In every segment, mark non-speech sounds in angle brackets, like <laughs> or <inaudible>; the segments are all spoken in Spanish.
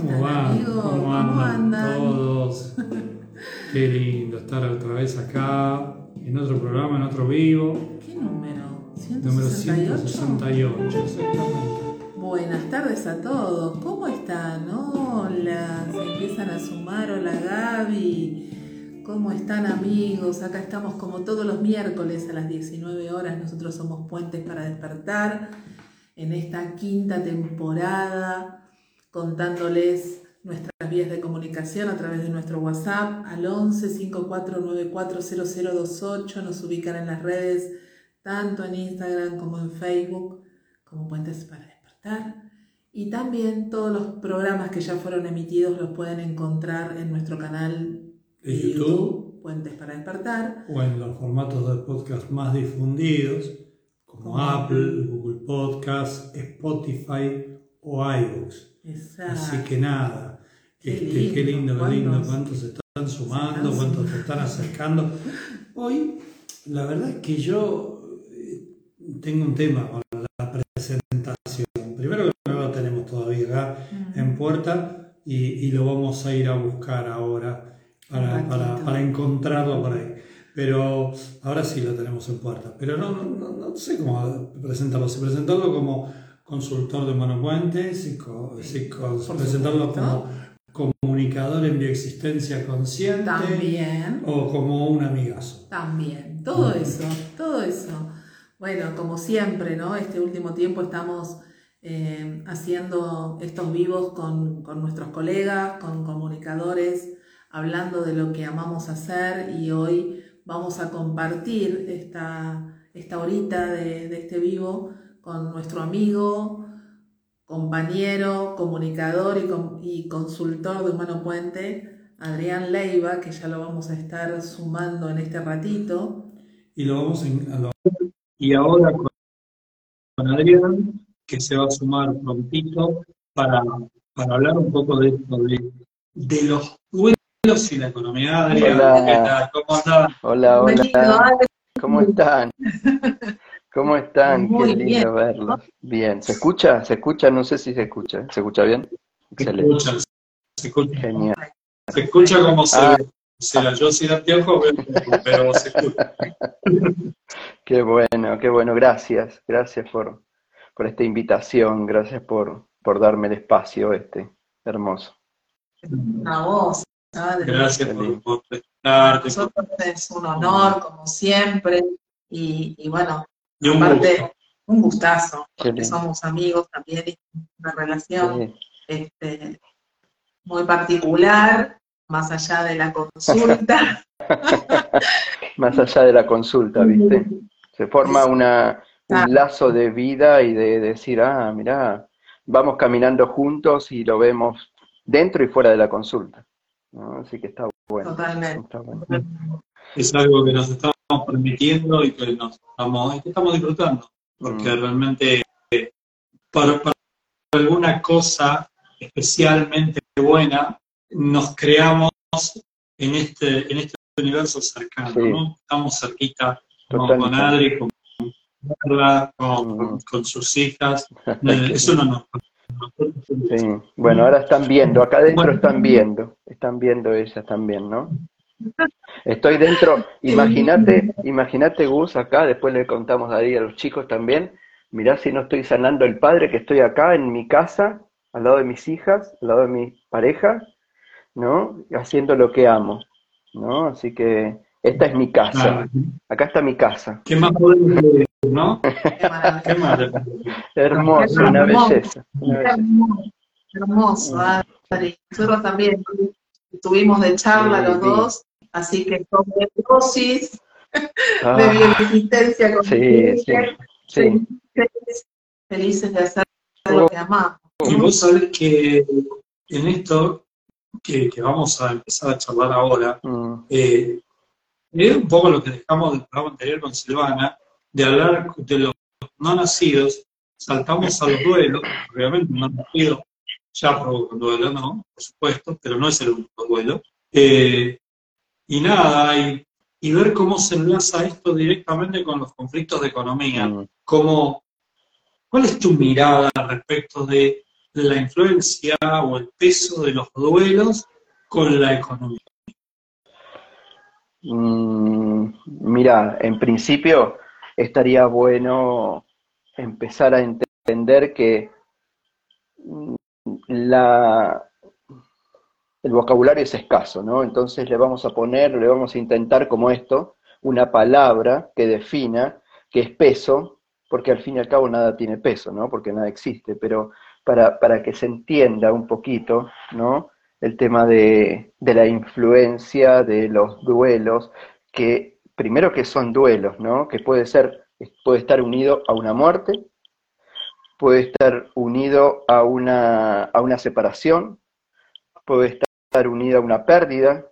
¿Cómo van? ¿Cómo andan, todos? <laughs> Qué lindo estar otra vez acá, en otro programa, en otro vivo. ¿Qué número? Número 168, exactamente. Buenas tardes a todos. ¿Cómo están? Hola, se empiezan a sumar. Hola Gaby. ¿Cómo están amigos? Acá estamos como todos los miércoles a las 19 horas. Nosotros somos Puentes para Despertar en esta quinta temporada contándoles nuestras vías de comunicación a través de nuestro WhatsApp al 11 54940028. Nos ubican en las redes, tanto en Instagram como en Facebook, como Puentes para Despertar. Y también todos los programas que ya fueron emitidos los pueden encontrar en nuestro canal de YouTube, Puentes para Despertar. O en los formatos de podcast más difundidos, como, Apple, Google Podcast, Spotify o iVoox. Así que nada, qué, este, lindo, qué lindo, qué lindo, cuántos se están sumando, cuántos se están acercando. Hoy, la verdad es que yo eh, tengo un tema con la presentación. Primero que no lo tenemos todavía acá en puerta y, lo vamos a ir a buscar ahora para, para, encontrarlo por ahí. Pero ahora sí lo tenemos en puerta. Pero no, no, no sé cómo presentarlo. Si presentarlo como consultor de monopuentes y, presentarlo como comunicador en bioexistencia consciente. También. O como un amigazo. También. Todo eso, todo eso. Bueno, como siempre, ¿no? Este último tiempo estamos eh, haciendo estos vivos con, nuestros colegas, con comunicadores, hablando de lo que amamos hacer y hoy vamos a compartir esta, esta horita de, de este vivo con nuestro amigo, compañero, comunicador y, consultor de Humano Puente, Adrián Leiva, que ya lo vamos a estar sumando en este ratito. Y lo vamos a, y ahora con, Adrián, que se va a sumar prontito para, para hablar un poco de esto, de, los vuelos y la economía. Adrián, ¿qué tal? ¿Cómo están? Hola, hola. ¿Cómo están? <laughs> ¿Cómo están? Qué lindo verlos. Bien, ¿se escucha? ¿Se escucha? No sé si se escucha. ¿Se escucha bien? Excelente. Se escucha, se escucha. Genial. Se escucha como se ah. ve. yo sin anteojos, pero se escucha. <laughs> Qué bueno, qué bueno. Gracias, gracias por, por esta invitación, gracias por, por darme el espacio este. Hermoso. A vos. Gracias por, por Nosotros es un honor, como siempre, y, y bueno, un Aparte, un gustazo, porque somos amigos también, y una relación este, muy particular, más allá de la consulta. <laughs> más allá de la consulta, ¿viste? Se forma una, un lazo de vida y de decir, ah, mirá, vamos caminando juntos y lo vemos dentro y fuera de la consulta. Así que está bueno. Totalmente. Es algo que nos está permitiendo y que nos estamos, estamos disfrutando, porque mm. realmente para, alguna cosa especialmente buena nos creamos en este, en este universo cercano, Estamos cerquita con, Adri, con con, mm. con, sus hijas, eh, eso no nos Sí. Bueno, ahora están viendo, acá adentro están viendo, están viendo ellas también, ¿no? Estoy dentro, <laughs> imagínate, imagínate Gus acá, después le contamos ahí a los chicos también, mirá si no estoy sanando el padre que estoy acá en mi casa, al lado de mis hijas, al lado de mi pareja, ¿no? Haciendo lo que amo, ¿no? Así que esta es mi casa, acá está mi casa. ¿Qué más podemos decir, no? <laughs> ¿Qué más? Hermoso, una belleza. Hermoso, Adri. Nosotros también estuvimos de charla los dos Así que con dosis <laughs> ah, de bioexistencia con sí, sí, felices de hacer lo que amamos. Y vos sabés que en esto que, vamos a empezar a charlar ahora, mm. eh, es un poco lo que dejamos del programa anterior con Silvana, de hablar de los no nacidos, saltamos a los duelos, obviamente no nacido ya provoca un duelo, ¿no? Por supuesto, pero no es el único duelo. Eh, y nada, y, y, ver cómo se enlaza esto directamente con los conflictos de economía. Mm. ¿Cuál es tu mirada respecto de la influencia o el peso de los duelos con la economía? Mm, mira, en principio estaría bueno empezar a entender que mm, la, el vocabulario es escaso, ¿no? Entonces le vamos a poner, le vamos a intentar como esto, una palabra que defina qué es peso, porque al fin y al cabo nada tiene peso, ¿no? Porque nada existe, pero para, para que se entienda un poquito, ¿no? El tema de, de la influencia de los duelos, que primero que son duelos, ¿no? Que puede ser, puede estar unido a una muerte, puede estar unido a una, a una separación, puede estar unido a una pérdida,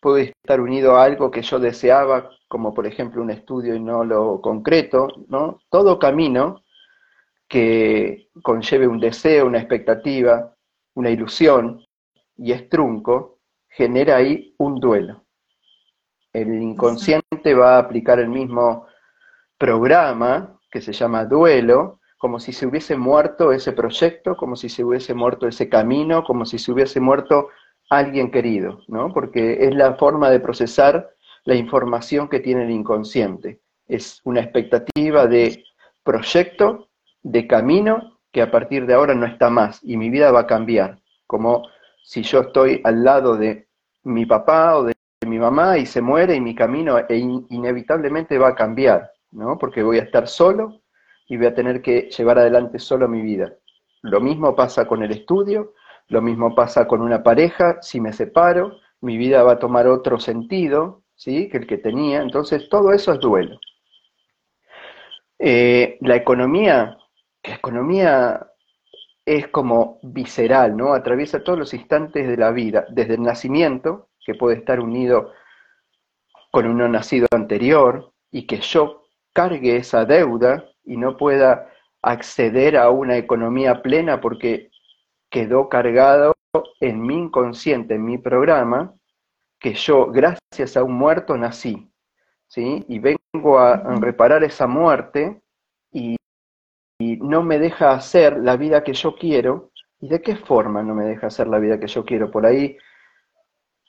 puede estar unido a algo que yo deseaba, como por ejemplo un estudio y no lo concreto, ¿no? Todo camino que conlleve un deseo, una expectativa, una ilusión y es trunco, genera ahí un duelo. El inconsciente va a aplicar el mismo programa que se llama duelo, como si se hubiese muerto ese proyecto, como si se hubiese muerto ese camino, como si se hubiese muerto alguien querido, ¿no? Porque es la forma de procesar la información que tiene el inconsciente. Es una expectativa de proyecto, de camino, que a partir de ahora no está más y mi vida va a cambiar. Como si yo estoy al lado de mi papá o de mi mamá y se muere y mi camino e inevitablemente va a cambiar, ¿no? Porque voy a estar solo y voy a tener que llevar adelante solo mi vida. Lo mismo pasa con el estudio, lo mismo pasa con una pareja, si me separo, mi vida va a tomar otro sentido, ¿sí? Que el que tenía, entonces todo eso es duelo. Eh, la economía, la economía es como visceral, ¿no? Atraviesa todos los instantes de la vida, desde el nacimiento, que puede estar unido con uno nacido anterior, y que yo cargue esa deuda y no pueda acceder a una economía plena porque quedó cargado en mi inconsciente, en mi programa, que yo, gracias a un muerto, nací. ¿sí? Y vengo a, reparar esa muerte y, y, no me deja hacer la vida que yo quiero. ¿Y de qué forma no me deja hacer la vida que yo quiero? Por ahí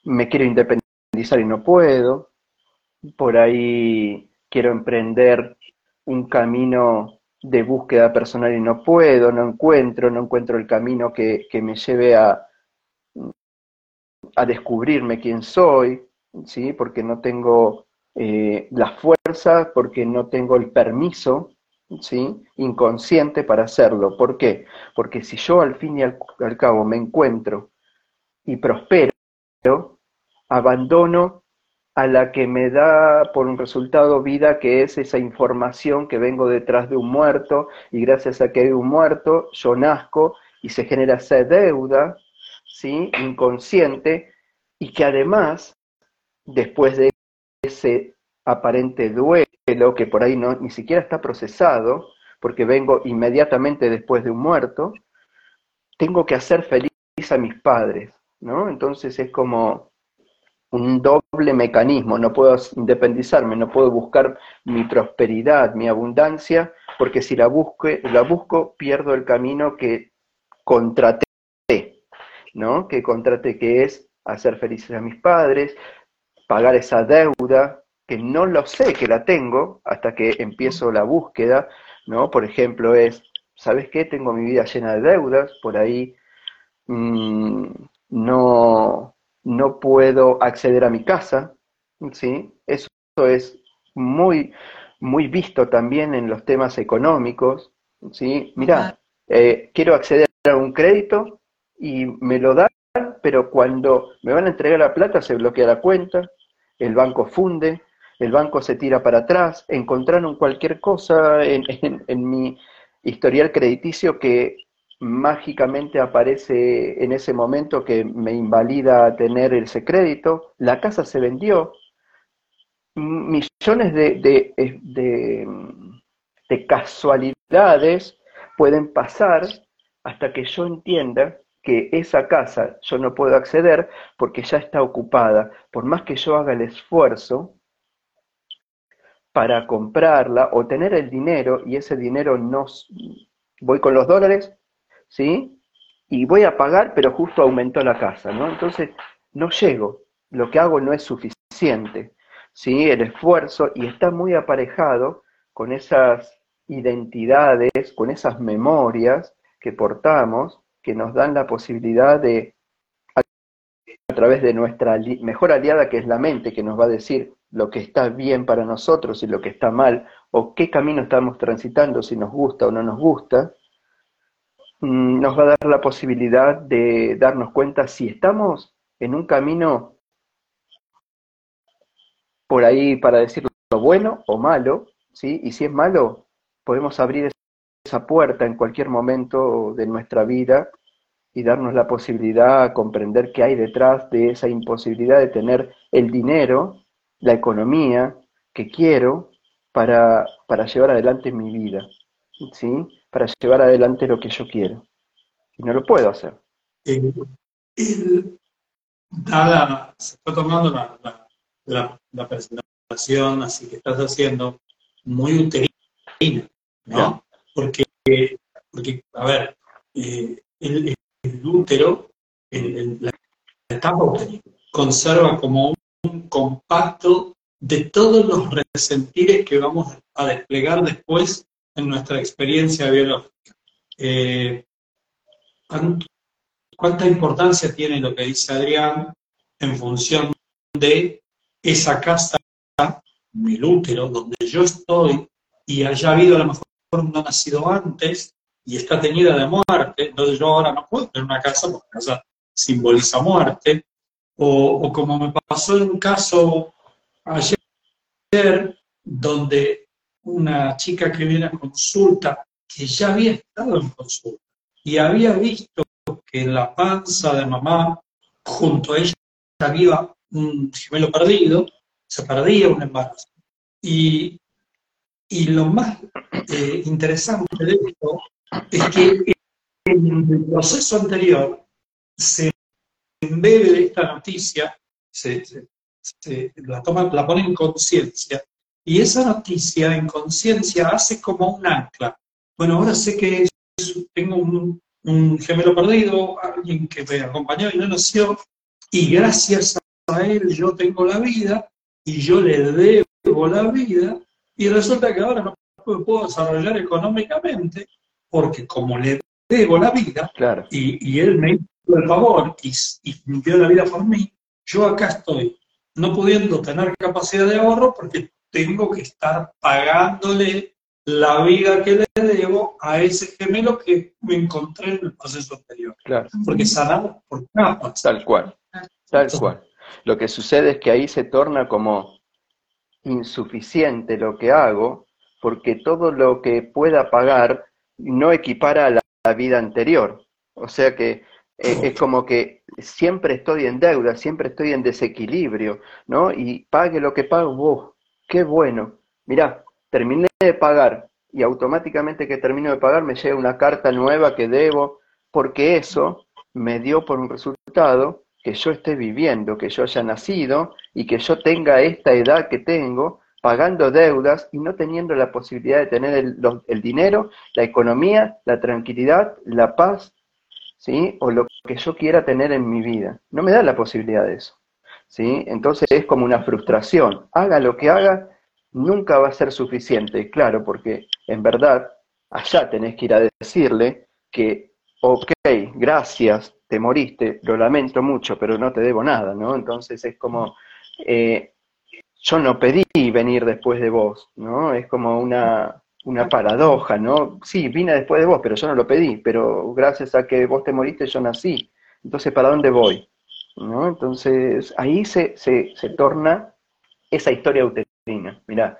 me quiero independizar y no puedo. Por ahí quiero emprender un camino de búsqueda personal y no puedo, no encuentro, no encuentro el camino que, me lleve a, a descubrirme quién soy, ¿sí? porque no tengo eh, la fuerza, porque no tengo el permiso ¿sí? inconsciente para hacerlo. ¿Por qué? Porque si yo al fin y al cabo me encuentro y prospero, abandono a la que me da por un resultado vida, que es esa información que vengo detrás de un muerto, y gracias a que hay un muerto, yo nazco y se genera esa deuda, ¿sí? inconsciente, y que además, después de ese aparente duelo, que por ahí no, ni siquiera está procesado, porque vengo inmediatamente después de un muerto, tengo que hacer feliz a mis padres, ¿no? Entonces es como, un doble mecanismo, no puedo independizarme, no puedo buscar mi prosperidad, mi abundancia, porque si la, busque, la busco pierdo el camino que contraté, ¿no? Que contraté que es hacer felices a mis padres, pagar esa deuda, que no lo sé que la tengo hasta que empiezo la búsqueda, ¿no? Por ejemplo, es, ¿sabes qué? Tengo mi vida llena de deudas, por ahí mmm, no, no puedo acceder a mi casa, ¿sí? Eso es muy, muy visto también en los temas económicos, ¿sí? Mira, eh, quiero acceder a un crédito y me lo dan, pero cuando me van a entregar la plata se bloquea la cuenta, el banco funde, el banco se tira para atrás, encontraron cualquier cosa en, en mi historial crediticio que mágicamente aparece en ese momento que me invalida tener ese crédito, la casa se vendió, millones de, de, de, casualidades pueden pasar hasta que yo entienda que esa casa yo no puedo acceder porque ya está ocupada. Por más que yo haga el esfuerzo para comprarla o tener el dinero y ese dinero no... Voy con los dólares, ¿sí? Y voy a pagar, pero justo aumentó la casa, ¿no? Entonces, no llego, lo que hago no es suficiente, ¿sí? El esfuerzo, y está muy aparejado con esas identidades, con esas memorias que portamos, que nos dan la posibilidad de, a través de nuestra mejor aliada, que es la mente, que nos va a decir lo que está bien para nosotros y lo que está mal, o qué camino estamos transitando, si nos gusta o no nos gusta, nos va a dar la posibilidad de darnos cuenta si estamos en un camino por ahí para decir lo bueno o malo, ¿sí? Y si es malo, podemos abrir esa puerta en cualquier momento de nuestra vida y darnos la posibilidad a comprender qué hay detrás de esa imposibilidad de tener el dinero, la economía que quiero para, para llevar adelante mi vida, ¿sí? Para llevar adelante lo que yo quiero. Y no lo puedo hacer. Eh, dada, se está tomando la, la, presentación así que estás haciendo muy uterina, ¿no? Porque, porque, a ver, eh, el, útero, la etapa uterina, conserva como un compacto de todos los resentires que vamos a desplegar después en nuestra experiencia biológica. Eh, ¿Cuánta importancia tiene lo que dice Adrián en función de esa casa, mi útero, donde yo estoy, y haya habido a lo mejor un nacido antes y está teñida de muerte, entonces yo ahora no puedo tener una casa porque casa simboliza muerte, o, como me pasó en un caso ayer, donde una chica que viene a consulta, que ya había estado en consulta, y había visto que en la panza de mamá, junto a ella, había un gemelo perdido, se perdía un embarazo. Y, y lo más eh, interesante de esto es que en el proceso anterior se embebe esta noticia, se, la, toma, la pone en conciencia, y esa noticia en conciencia hace como un ancla. Bueno, ahora sé que tengo un, un gemelo perdido, alguien que me acompañó y no nació, y gracias a él yo tengo la vida, y yo le debo la vida, y resulta que ahora no me puedo desarrollar económicamente, porque como le debo la vida, claro. y, y, él me hizo el favor y, y dio la vida por mí, yo acá estoy, no pudiendo tener capacidad de ahorro porque tengo que estar pagándole la vida que le debo a ese gemelo que me encontré en el proceso anterior. Claro. Porque sanamos por capas. Tal cual, tal cual. Lo que sucede es que ahí se torna como insuficiente lo que hago, porque todo lo que pueda pagar no equipara a la, vida anterior. O sea que eh, es como que siempre estoy en deuda, siempre estoy en desequilibrio, ¿no? Y pague lo que pago, ¡oh, qué bueno! Mirá, terminé de pagar y automáticamente que termino de pagar me llega una carta nueva que debo, porque eso me dio por un resultado que yo esté viviendo, que yo haya nacido y que yo tenga esta edad que tengo, pagando deudas y no teniendo la posibilidad de tener el, dinero, la economía, la tranquilidad, la paz, ¿sí? O lo que yo quiera tener en mi vida. No me da la posibilidad de eso, ¿sí? Entonces es como una frustración. Haga lo que haga, nunca va a ser suficiente, claro, porque en verdad allá tenés que ir a decirle que, ok, gracias, te moriste, lo lamento mucho, pero no te debo nada, ¿no? Entonces es como, eh, yo no pedí venir después de vos, ¿no? Es como una, una paradoja, ¿no? Sí, vine después de vos, pero yo no lo pedí, pero gracias a que vos te moriste yo nací. Entonces, ¿para dónde voy? ¿No? Entonces, ahí se, se, se torna esa historia uterina. Mirá,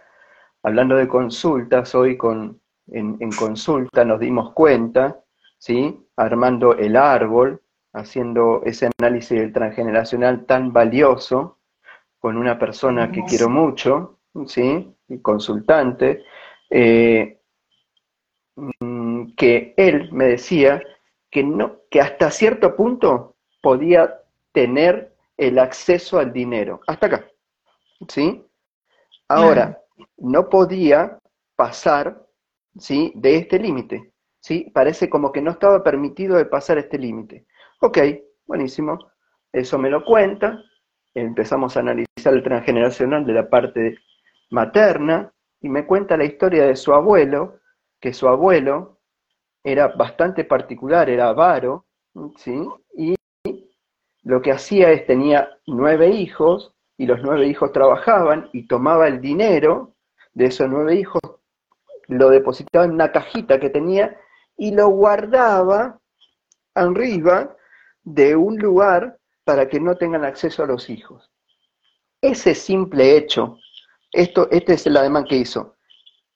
hablando de consultas, hoy con, en, en consulta nos dimos cuenta, ¿sí? Armando el árbol, haciendo ese análisis del transgeneracional tan valioso con una persona que quiero mucho, ¿sí? consultante, eh, mm, que él me decía que, no, que hasta cierto punto podía tener el acceso al dinero, hasta acá, ¿sí? Ahora, no podía pasar, ¿sí? De este límite. ¿sí? Parece como que no estaba permitido de pasar este límite. Ok, buenísimo. Eso me lo cuenta. Empezamos a analizar el transgeneracional de la parte materna y me cuenta la historia de su abuelo, que su abuelo era bastante particular, era avaro, ¿sí? Lo que hacía es tenía nueve hijos y los nueve hijos trabajaban y tomaba el dinero de esos nueve hijos, lo depositaba en una cajita que tenía y lo guardaba arriba de un lugar para que no tengan acceso a los hijos. Ese simple hecho, esto, este es el ademán que hizo.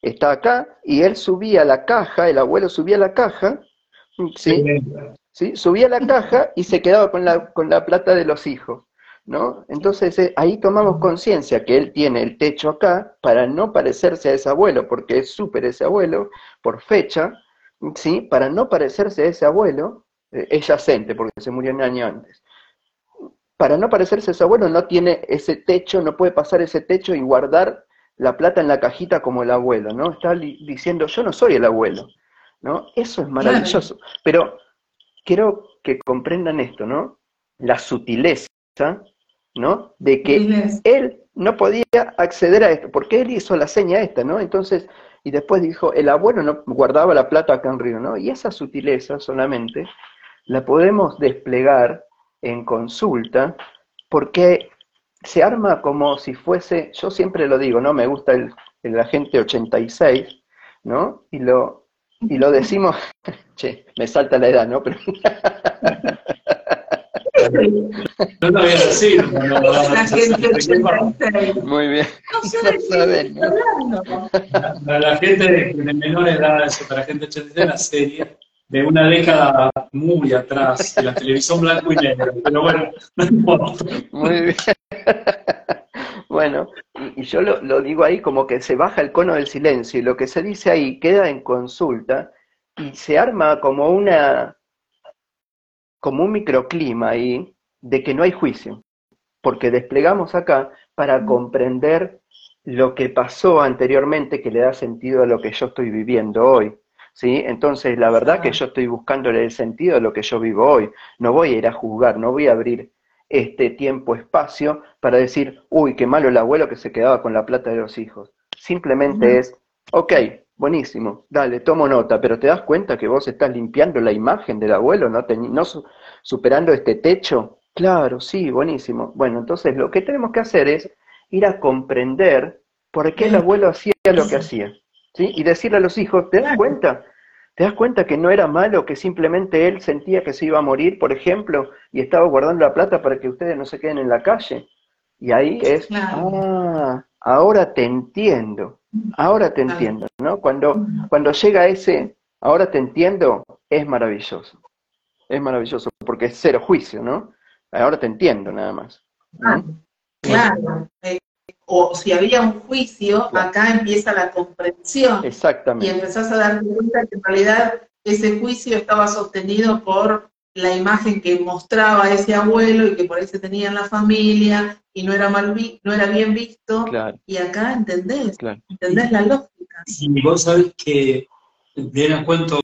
Está acá y él subía la caja, el abuelo subía la caja, ¿sí? ¿Sí? subía la caja y se quedaba con la, con la plata de los hijos. ¿No? Entonces eh, ahí tomamos conciencia que él tiene el techo acá para no parecerse a ese abuelo, porque es súper ese abuelo, por fecha, ¿sí? Para no parecerse a ese abuelo, eh, es yacente, porque se murió un año antes. Para no parecerse a ese abuelo, no tiene ese techo, no puede pasar ese techo y guardar la plata en la cajita como el abuelo, ¿no? Está diciendo, yo no soy el abuelo, ¿no? Eso es maravilloso. Pero quiero que comprendan esto, ¿no? La sutileza, ¿no? De que él no podía acceder a esto, porque él hizo la seña esta, ¿no? Entonces, y después dijo, el abuelo no guardaba la plata acá en Río, ¿no? Y esa sutileza solamente la podemos desplegar en consulta, porque se arma como si fuese, yo siempre lo digo, ¿no? Me gusta el, el agente 86, ¿no? Y lo, y lo decimos, che, me salta la edad, ¿no? Pero No lo voy a decir. La gente 86. Muy bien. No sé Para la gente de, menor edad, para la gente 86, la serie de una década muy atrás, de la televisión blanco y negro. Pero bueno, no importa. Muy bien. Bueno, y, yo lo, lo, digo ahí como que se baja el cono del silencio y lo que se dice ahí queda en consulta y se arma como una como un microclima ahí de que no hay juicio, porque desplegamos acá para comprender lo que pasó anteriormente que le da sentido a lo que yo estoy viviendo hoy. ¿Sí? Entonces, la verdad que yo estoy buscándole el sentido a lo que yo vivo hoy. No voy a ir a juzgar, no voy a abrir este tiempo-espacio para decir, uy, qué malo el abuelo que se quedaba con la plata de los hijos. Simplemente es, ok, buenísimo, dale, tomo nota, pero te das cuenta que vos estás limpiando la imagen del abuelo, no, no superando este techo. Claro, sí, buenísimo. Bueno, entonces lo que tenemos que hacer es ir a comprender por qué el abuelo hacía lo que hacía. ¿sí? Y decirle a los hijos, ¿te das cuenta? ¿Te das cuenta que no era malo, que simplemente él sentía que se iba a morir, por ejemplo, y estaba guardando la plata para que ustedes no se queden en la calle? Y ahí es, ah, ahora te entiendo, ahora te entiendo, ¿no? Cuando, cuando llega ese, ahora te entiendo, es maravilloso. Es maravilloso, porque es cero juicio, ¿no? Ahora te entiendo nada más. claro. Eh, o si había un juicio, acá empieza la comprensión. Exactamente. Y empezás a darte cuenta que en realidad ese juicio estaba sostenido por la imagen que mostraba ese abuelo y que por ahí se tenía en la familia y no era mal no era bien visto. Y acá entendés, entendés la lógica. Y vos sabés que viene a cuento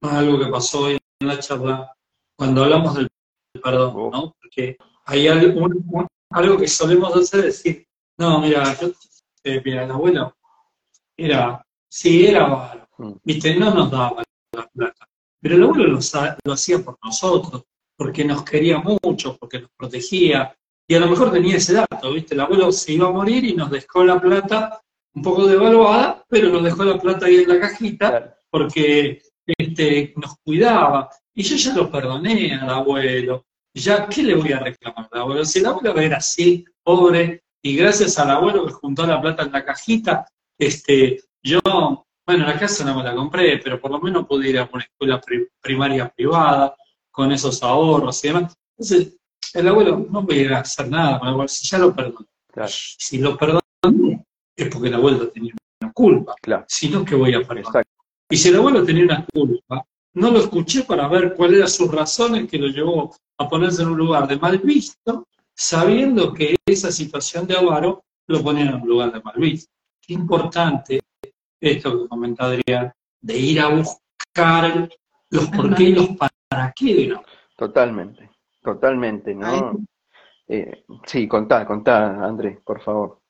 algo que pasó hoy en la charla cuando hablamos del perdón, ¿no? Porque hay algo, algo que solemos hacer es decir, no, mira, yo, eh, mira, el abuelo era, sí, era malo, mm. viste, no nos daba la plata, pero el abuelo lo, hacía por nosotros, porque nos quería mucho, porque nos protegía, y a lo mejor tenía ese dato, viste, el abuelo se iba a morir y nos dejó la plata un poco devaluada, pero nos dejó la plata ahí en la cajita, porque este, nos cuidaba, y yo ya lo perdoné al abuelo, ya, ¿qué le voy a reclamar al abuelo? Si el abuelo era así, pobre, y gracias al abuelo que juntó la plata en la cajita, este, yo, bueno, la casa no me la compré, pero por lo menos pude ir a una escuela primaria privada con esos ahorros y demás. Entonces, el abuelo no voy a hacer nada con el abuelo, si ya lo perdoné. Si lo perdoné, es porque el abuelo tenía una culpa, claro. si no, que voy a perdonar. Y si el abuelo tenía una culpa, no lo escuché para ver cuáles eran sus razones que lo llevó a ponerse en un lugar de mal visto sabiendo que esa situación de avaro lo ponen en un lugar de mal visto. Qué importante esto que comenta Adrián, de ir a buscar los por qué y los para qué de Totalmente, totalmente, ¿no? Eh, sí, contá, contá, Andrés, por favor.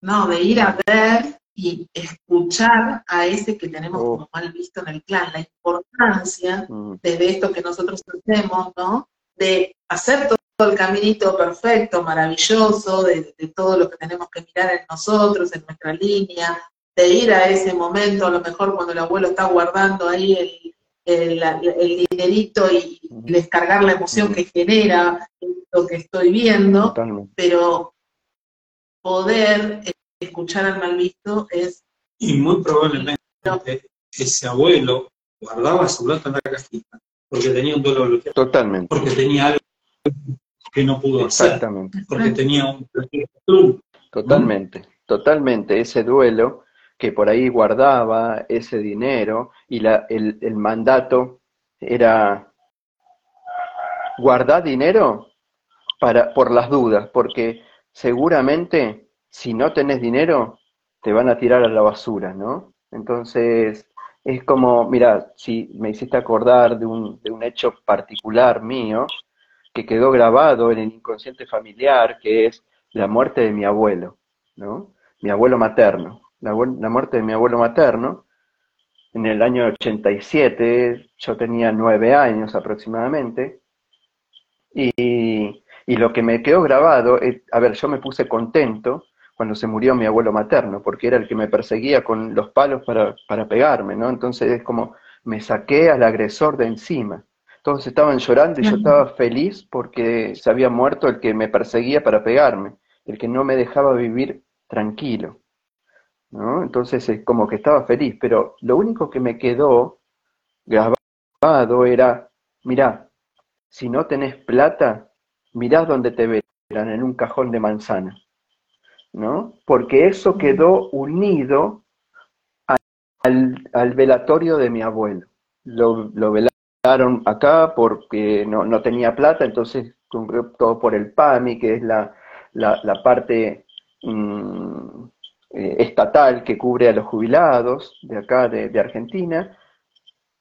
No, de ir a ver y escuchar a ese que tenemos oh. como mal visto en el clan, la importancia mm. de esto que nosotros hacemos, ¿no? De hacer todo el caminito perfecto, maravilloso, de, todo lo que tenemos que mirar en nosotros, en nuestra línea, de ir a ese momento, a lo mejor cuando el abuelo está guardando ahí el, el, dinerito y, descargar la emoción que genera lo que estoy viendo, pero poder escuchar al mal visto es... Y muy probablemente ese abuelo guardaba su plata en la cajita porque tenía un dolor. Totalmente. Porque tenía algo que no pudo hacer. Porque tenía un Totalmente, totalmente. Ese duelo que por ahí guardaba ese dinero y la, el, el mandato era guardar dinero para, por las dudas, porque seguramente si no tenés dinero te van a tirar a la basura, ¿no? Entonces es como, mira, si me hiciste acordar de un, de un hecho particular mío, que quedó grabado en el inconsciente familiar, que es la muerte de mi abuelo, ¿no? Mi abuelo materno. La, muerte de mi abuelo materno, en el año 87, yo tenía nueve años aproximadamente, y, y lo que me quedó grabado, es, a ver, yo me puse contento cuando se murió mi abuelo materno, porque era el que me perseguía con los palos para, para pegarme, ¿no? Entonces es como me saqué al agresor de encima todos estaban llorando y yo estaba feliz porque se había muerto el que me perseguía para pegarme, el que no me dejaba vivir tranquilo. ¿no? Entonces es como que estaba feliz, pero lo único que me quedó grabado era, mirá, si no tenés plata, mirá dónde te verán, en un cajón de manzana. ¿no? Porque eso quedó unido al, velatorio de mi abuelo. Lo, lo acá porque no, no tenía plata, entonces todo por el PAMI, que es la, la, parte mm, eh, estatal que cubre a los jubilados de acá, de, Argentina,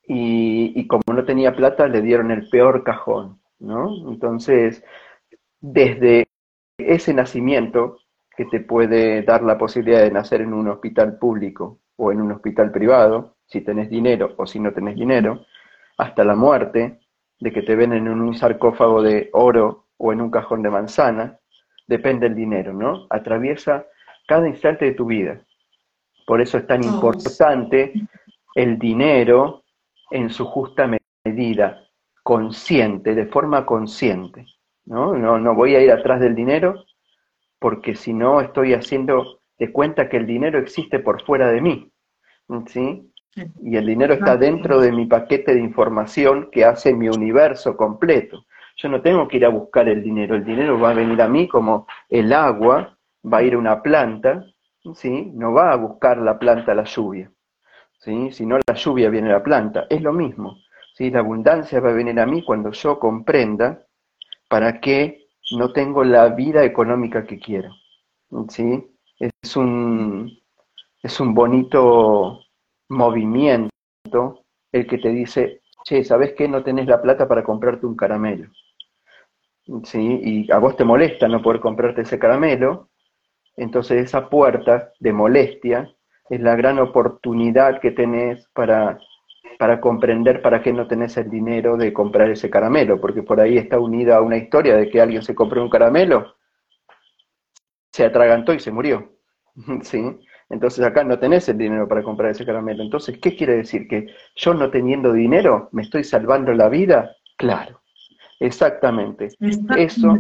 y, y, como no tenía plata le dieron el peor cajón, ¿no? Entonces, desde ese nacimiento que te puede dar la posibilidad de nacer en un hospital público o en un hospital privado, si tenés dinero o si no tenés dinero, hasta la muerte, de que te ven en un sarcófago de oro o en un cajón de manzana, depende el dinero, ¿no? Atraviesa cada instante de tu vida. Por eso es tan importante el dinero en su justa medida, consciente, de forma consciente. ¿no? No, no voy a ir atrás del dinero porque si no estoy haciendo de cuenta que el dinero existe por fuera de mí. ¿sí? Y el dinero está dentro de mi paquete de información que hace mi universo completo. Yo no tengo que ir a buscar el dinero, el dinero va a venir a mí como el agua va a ir a una planta, ¿sí? No va a buscar la planta la lluvia, ¿sí? Si no la lluvia viene a la planta, es lo mismo, ¿sí? La abundancia va a venir a mí cuando yo comprenda para qué no tengo la vida económica que quiero, ¿sí? Es un, es un bonito movimiento el que te dice, che, ¿sabes qué? No tenés la plata para comprarte un caramelo. ¿Sí? Y a vos te molesta no poder comprarte ese caramelo, entonces esa puerta de molestia es la gran oportunidad que tenés para, para comprender para qué no tenés el dinero de comprar ese caramelo, porque por ahí está unida a una historia de que alguien se compró un caramelo, se atragantó y se murió. <laughs> ¿Sí? Entonces acá no tenés el dinero para comprar ese caramelo. Entonces, ¿qué quiere decir? ¿Que yo no teniendo dinero me estoy salvando la vida? Claro, exactamente. Eso,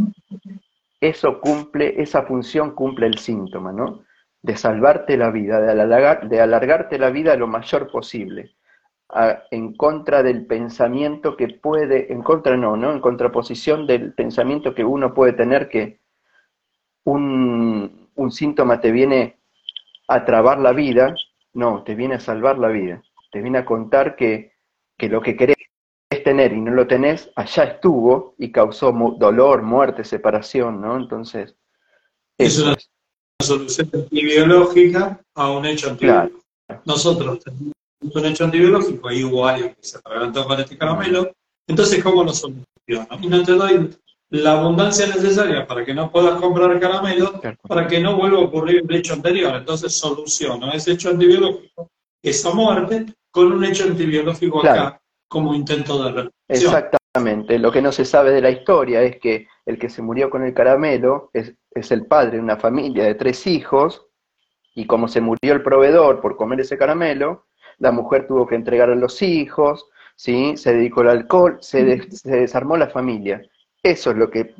eso cumple, esa función cumple el síntoma, ¿no? De salvarte la vida, de, alargar, de alargarte la vida lo mayor posible. en contra del pensamiento que puede, en contra no, ¿no? En contraposición del pensamiento que uno puede tener que un, un síntoma te viene a trabar la vida, no, te viene a salvar la vida, te viene a contar que, que lo que querés tener y no lo tenés, allá estuvo y causó dolor, muerte, separación, ¿no? Entonces... Es una solución biológica a un hecho antiguo. Nosotros un hecho antibiológico, ahí hubo alguien que se atragantó con este caramelo, entonces ¿cómo lo soluciono? Y no te doy la abundancia necesaria para que no puedas comprar caramelo, para que no vuelva a ocurrir el hecho anterior. Entonces soluciono ese hecho antibiológico, esa muerte, con un hecho antibiológico acá como intento de reacción. Exactamente. Lo que no se sabe de la historia es que el que se murió con el caramelo es, es el padre de una familia de tres hijos, y como se murió el proveedor por comer ese caramelo, la mujer tuvo que entregar a los hijos, ¿sí? se dedicó al alcohol, se, se desarmó la familia. Eso es lo que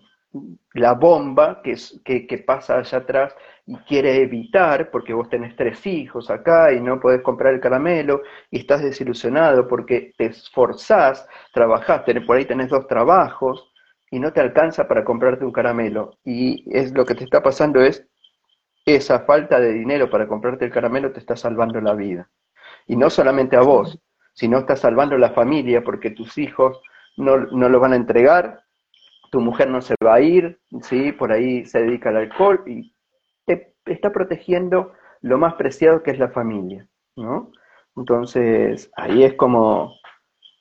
la bomba que, que, pasa allá atrás y quiere evitar, porque vos tenés tres hijos acá y no podés comprar el caramelo y estás desilusionado porque te esforzás, trabajás, por ahí tenés dos trabajos y no te alcanza para comprarte un caramelo. Y es lo que te está pasando es esa falta de dinero para comprarte el caramelo te está salvando la vida. Y no solamente a vos, sino está salvando la familia porque tus hijos no, no lo van a entregar tu mujer no se va a ir, ¿sí? por ahí se dedica al alcohol y te está protegiendo lo más preciado que es la familia, ¿no? Entonces, ahí es como,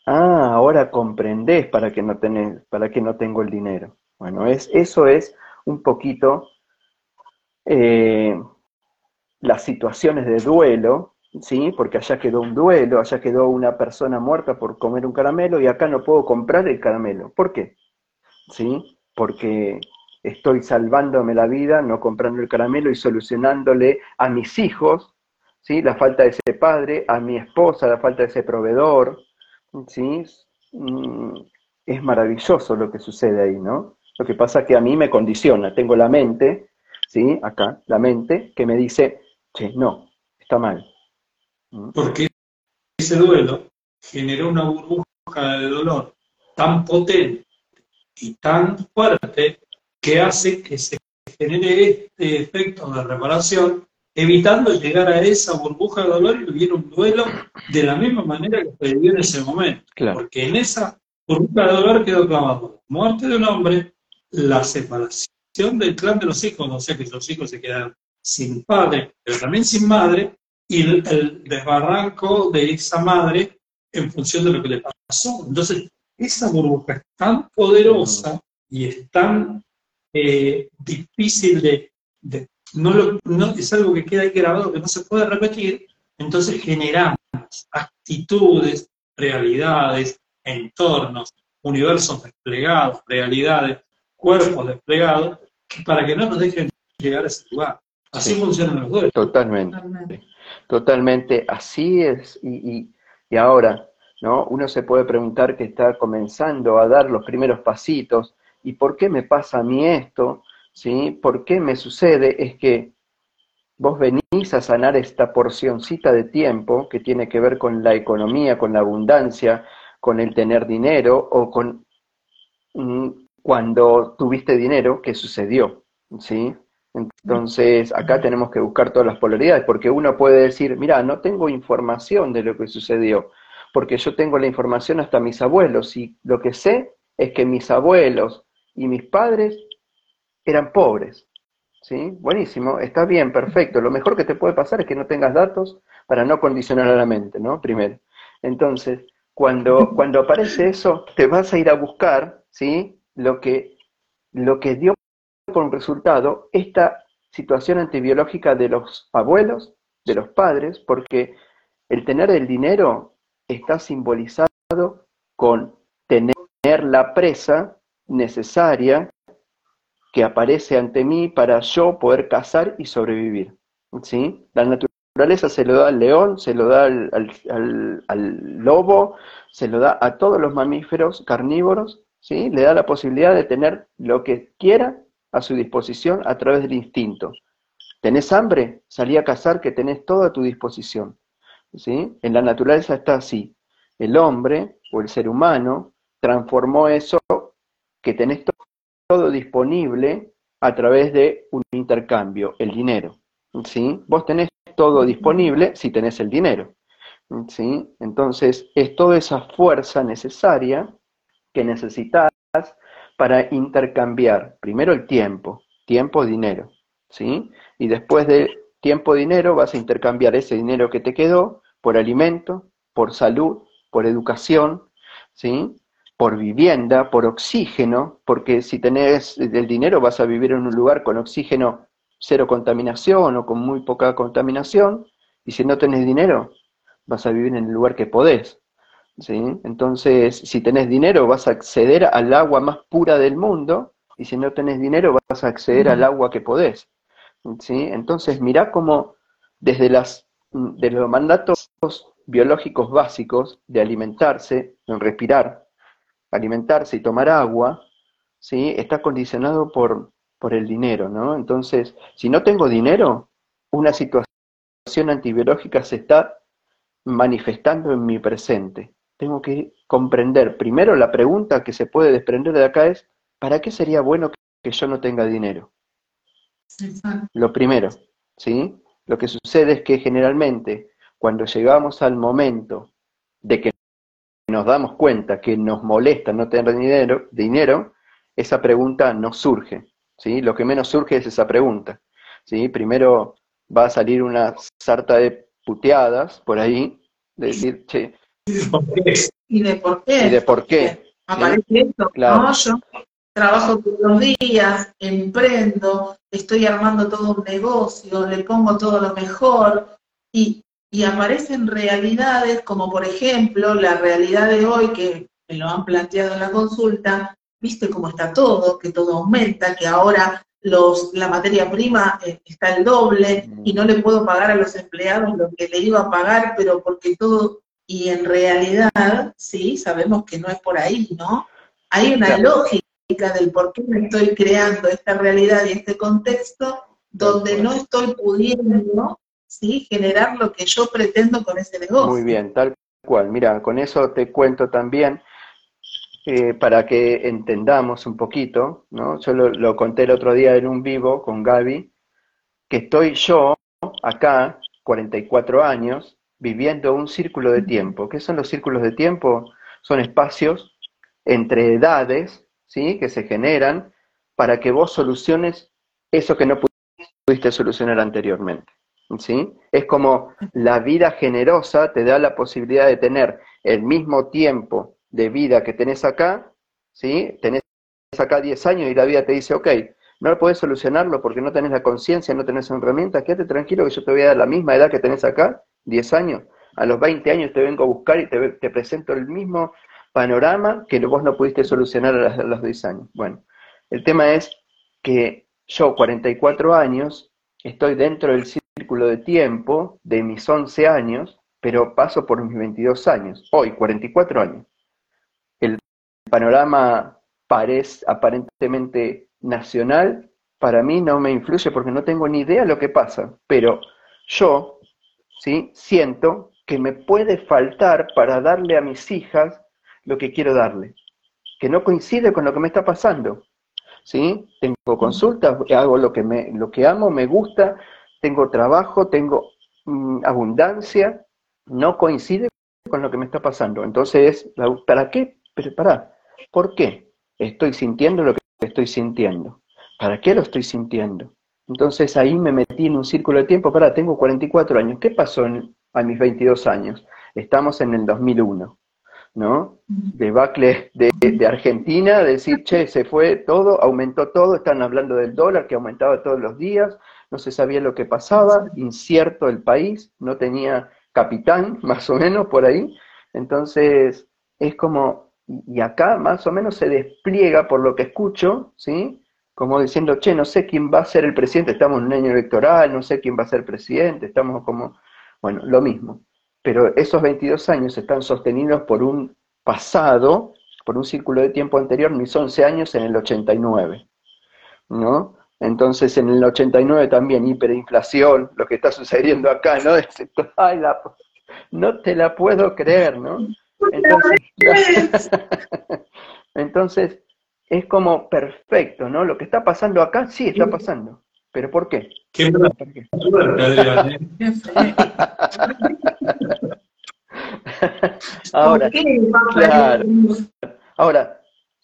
ah, ahora comprendés para que no tenés, para que no tengo el dinero. Bueno, es, eso es un poquito eh, las situaciones de duelo, ¿sí? Porque allá quedó un duelo, allá quedó una persona muerta por comer un caramelo y acá no puedo comprar el caramelo. ¿Por qué? ¿Sí? Porque estoy salvándome la vida, no comprando el caramelo y solucionándole a mis hijos, ¿sí? La falta de ese padre, a mi esposa, la falta de ese proveedor, ¿sí? Mm, es maravilloso lo que sucede ahí, ¿no? Lo que pasa es que a mí me condiciona, tengo la mente, ¿sí? Acá, la mente, que me dice, che, no, está mal. ¿Mm? Porque ese duelo generó una burbuja de dolor tan potente y tan fuerte que hace que se genere este efecto de reparación, evitando llegar a esa burbuja de dolor y vivir un duelo de la misma manera que se vivió en ese momento. Porque en esa burbuja de dolor quedó clavado la muerte de un hombre, la separación del clan de los hijos, o sea que los hijos se quedan sin padre, pero también sin madre, y el desbarranco de esa madre en función de lo que le pasó. Entonces, esa burbuja es tan poderosa y es tan eh, difícil de, no, no, es algo que queda ahí grabado, que no se puede repetir, entonces generamos actitudes, realidades, entornos, universos desplegados, realidades, cuerpos desplegados, para que no nos dejen llegar a ese lugar. Así funcionan los dos. Totalmente. Totalmente. Así es. y, y ahora, ¿no? Uno se puede preguntar que está comenzando a dar los primeros pasitos, ¿y por qué me pasa a mí esto? ¿Sí? ¿Por qué me sucede? Es que vos venís a sanar esta porcioncita de tiempo que tiene que ver con la economía, con la abundancia, con el tener dinero o con mm, cuando tuviste dinero, ¿qué sucedió? ¿Sí? Entonces, acá tenemos que buscar todas las polaridades, porque uno puede decir, mira, no tengo información de lo que sucedió, porque yo tengo la información hasta mis abuelos y lo que sé es que mis abuelos y mis padres eran pobres. ¿Sí? Buenísimo, está bien, perfecto. Lo mejor que te puede pasar es que no tengas datos para no condicionar a la mente, ¿no? Primero. Entonces, cuando, cuando aparece eso, te vas a ir a buscar, ¿sí? Lo que, lo que dio como resultado esta situación antibiológica de los abuelos, de los padres, porque el tener el dinero está simbolizado con tener la presa necesaria que aparece ante mí para yo poder cazar y sobrevivir. ¿sí? La naturaleza se lo da al león, se lo da al, lobo, se lo da a todos los mamíferos carnívoros, ¿sí? le da la posibilidad de tener lo que quiera a su disposición a través del instinto. ¿Tenés hambre? Salí a cazar que tenés todo a tu disposición. En la naturaleza está así. El hombre o el ser humano transformó eso que tenés todo disponible a través de un intercambio, el dinero. ¿sí? Vos tenés todo disponible si tenés el dinero. ¿sí? Entonces, es toda esa fuerza necesaria que necesitas para intercambiar primero el tiempo, tiempo, dinero. ¿sí? Y después de tiempo, dinero, vas a intercambiar ese dinero que te quedó por alimento, por salud, por educación, ¿sí? por vivienda, por oxígeno, porque si tenés el dinero vas a vivir en un lugar con oxígeno cero contaminación o con muy poca contaminación, y si no tenés dinero, vas a vivir en el lugar que podés. ¿sí? Entonces, si tenés dinero, vas a acceder al agua más pura del mundo, y si no tenés dinero, vas a acceder al agua que podés. ¿sí? Entonces, mirá cómo desde, las, de los mandatos biológicos básicos de alimentarse, respirar, alimentarse y tomar agua, ¿sí? está condicionado por, por el dinero. ¿no? Entonces, si no tengo dinero, una situación antibiológica se está manifestando en mi presente. Tengo que comprender, primero la pregunta que se puede desprender de acá es, ¿para qué sería bueno que yo no tenga dinero? Lo primero, ¿sí? Lo que sucede es que generalmente cuando llegamos al momento de que nos damos cuenta que nos molesta no tener dinero, dinero esa pregunta no surge, ¿sí? Lo que menos surge es esa pregunta, ¿sí? Primero va a salir una sarta de puteadas por ahí, de decir, che. ¿Y de por qué? ¿Y de por qué? Aparece esto, ¿no? Yo trabajo todos los días, emprendo, estoy armando todo un negocio, le pongo todo lo mejor y, y aparecen realidades como por ejemplo la realidad de hoy que me lo han planteado en la consulta, viste cómo está todo, que todo aumenta, que ahora los, la materia prima eh, está el doble y no le puedo pagar a los empleados lo que le iba a pagar, pero porque todo, y en realidad, sí, sabemos que no es por ahí, ¿no? Hay una lógica del por qué me estoy creando esta realidad y este contexto donde no estoy pudiendo, ¿sí? Generar lo que yo pretendo con ese negocio. Muy bien, tal cual. Mira, con eso te cuento también eh, para que entendamos un poquito, ¿no? Yo lo, conté el otro día en un vivo con Gaby, que estoy yo acá, 44 años, viviendo un círculo de tiempo. ¿Qué son los círculos de tiempo? Son espacios entre edades, ¿sí? Que se generan para que vos soluciones eso que no pudiste solucionar anteriormente. ¿Sí? Es como la vida generosa te da la posibilidad de tener el mismo tiempo de vida que tenés acá, ¿sí? Tenés acá 10 años y la vida te dice, ok, no puedes solucionarlo porque no tenés la conciencia, no tenés herramientas, quédate tranquilo que yo te voy a dar la misma edad que tenés acá, 10 años. A los 20 años te vengo a buscar y te, te presento el mismo panorama que vos no pudiste solucionar a los 10 años. Bueno, el tema es que yo, 44 años, estoy dentro del círculo de tiempo de mis 11 años, pero paso por mis 22 años, hoy, 44 años panorama parece aparentemente nacional, para mí no me influye porque no tengo ni idea de lo que pasa, pero yo ¿sí? siento que me puede faltar para darle a mis hijas lo que quiero darle, que no coincide con lo que me está pasando. ¿sí? Tengo consultas, hago lo que, me, lo que amo, me gusta, tengo trabajo, tengo mm, abundancia, no coincide con lo que me está pasando. Entonces, ¿para qué? Pero para, ¿Por qué? Estoy sintiendo lo que estoy sintiendo. ¿Para qué lo estoy sintiendo? Entonces ahí me metí en un círculo de tiempo. Para, tengo 44 años. ¿Qué pasó a mis 22 años? Estamos en el 2001, ¿no? Debacle de, de Argentina, decir, che, se fue todo, aumentó todo, están hablando del dólar que aumentaba todos los días, no se sabía lo que pasaba, incierto el país, no tenía capitán, <laughs> más o menos, por ahí. Entonces, es como, y acá más o menos se despliega, por lo que escucho, ¿sí? Como diciendo, che, no sé quién va a ser el presidente, estamos en un año electoral, no sé quién va a ser presidente, estamos como, bueno, lo mismo. Pero esos 22 años están sostenidos por un pasado, por un círculo de tiempo anterior, mis 11 años en el 89, ¿no? Entonces en el 89 también hiperinflación, lo que está sucediendo acá, ¿no? <laughs> Ay, la, no te la puedo creer, ¿no? <laughs> Entonces, es como perfecto, ¿no? Lo que está pasando acá sí está pasando. ¿Pero por qué? ¿Qué <laughs> Ahora, claro. Ahora,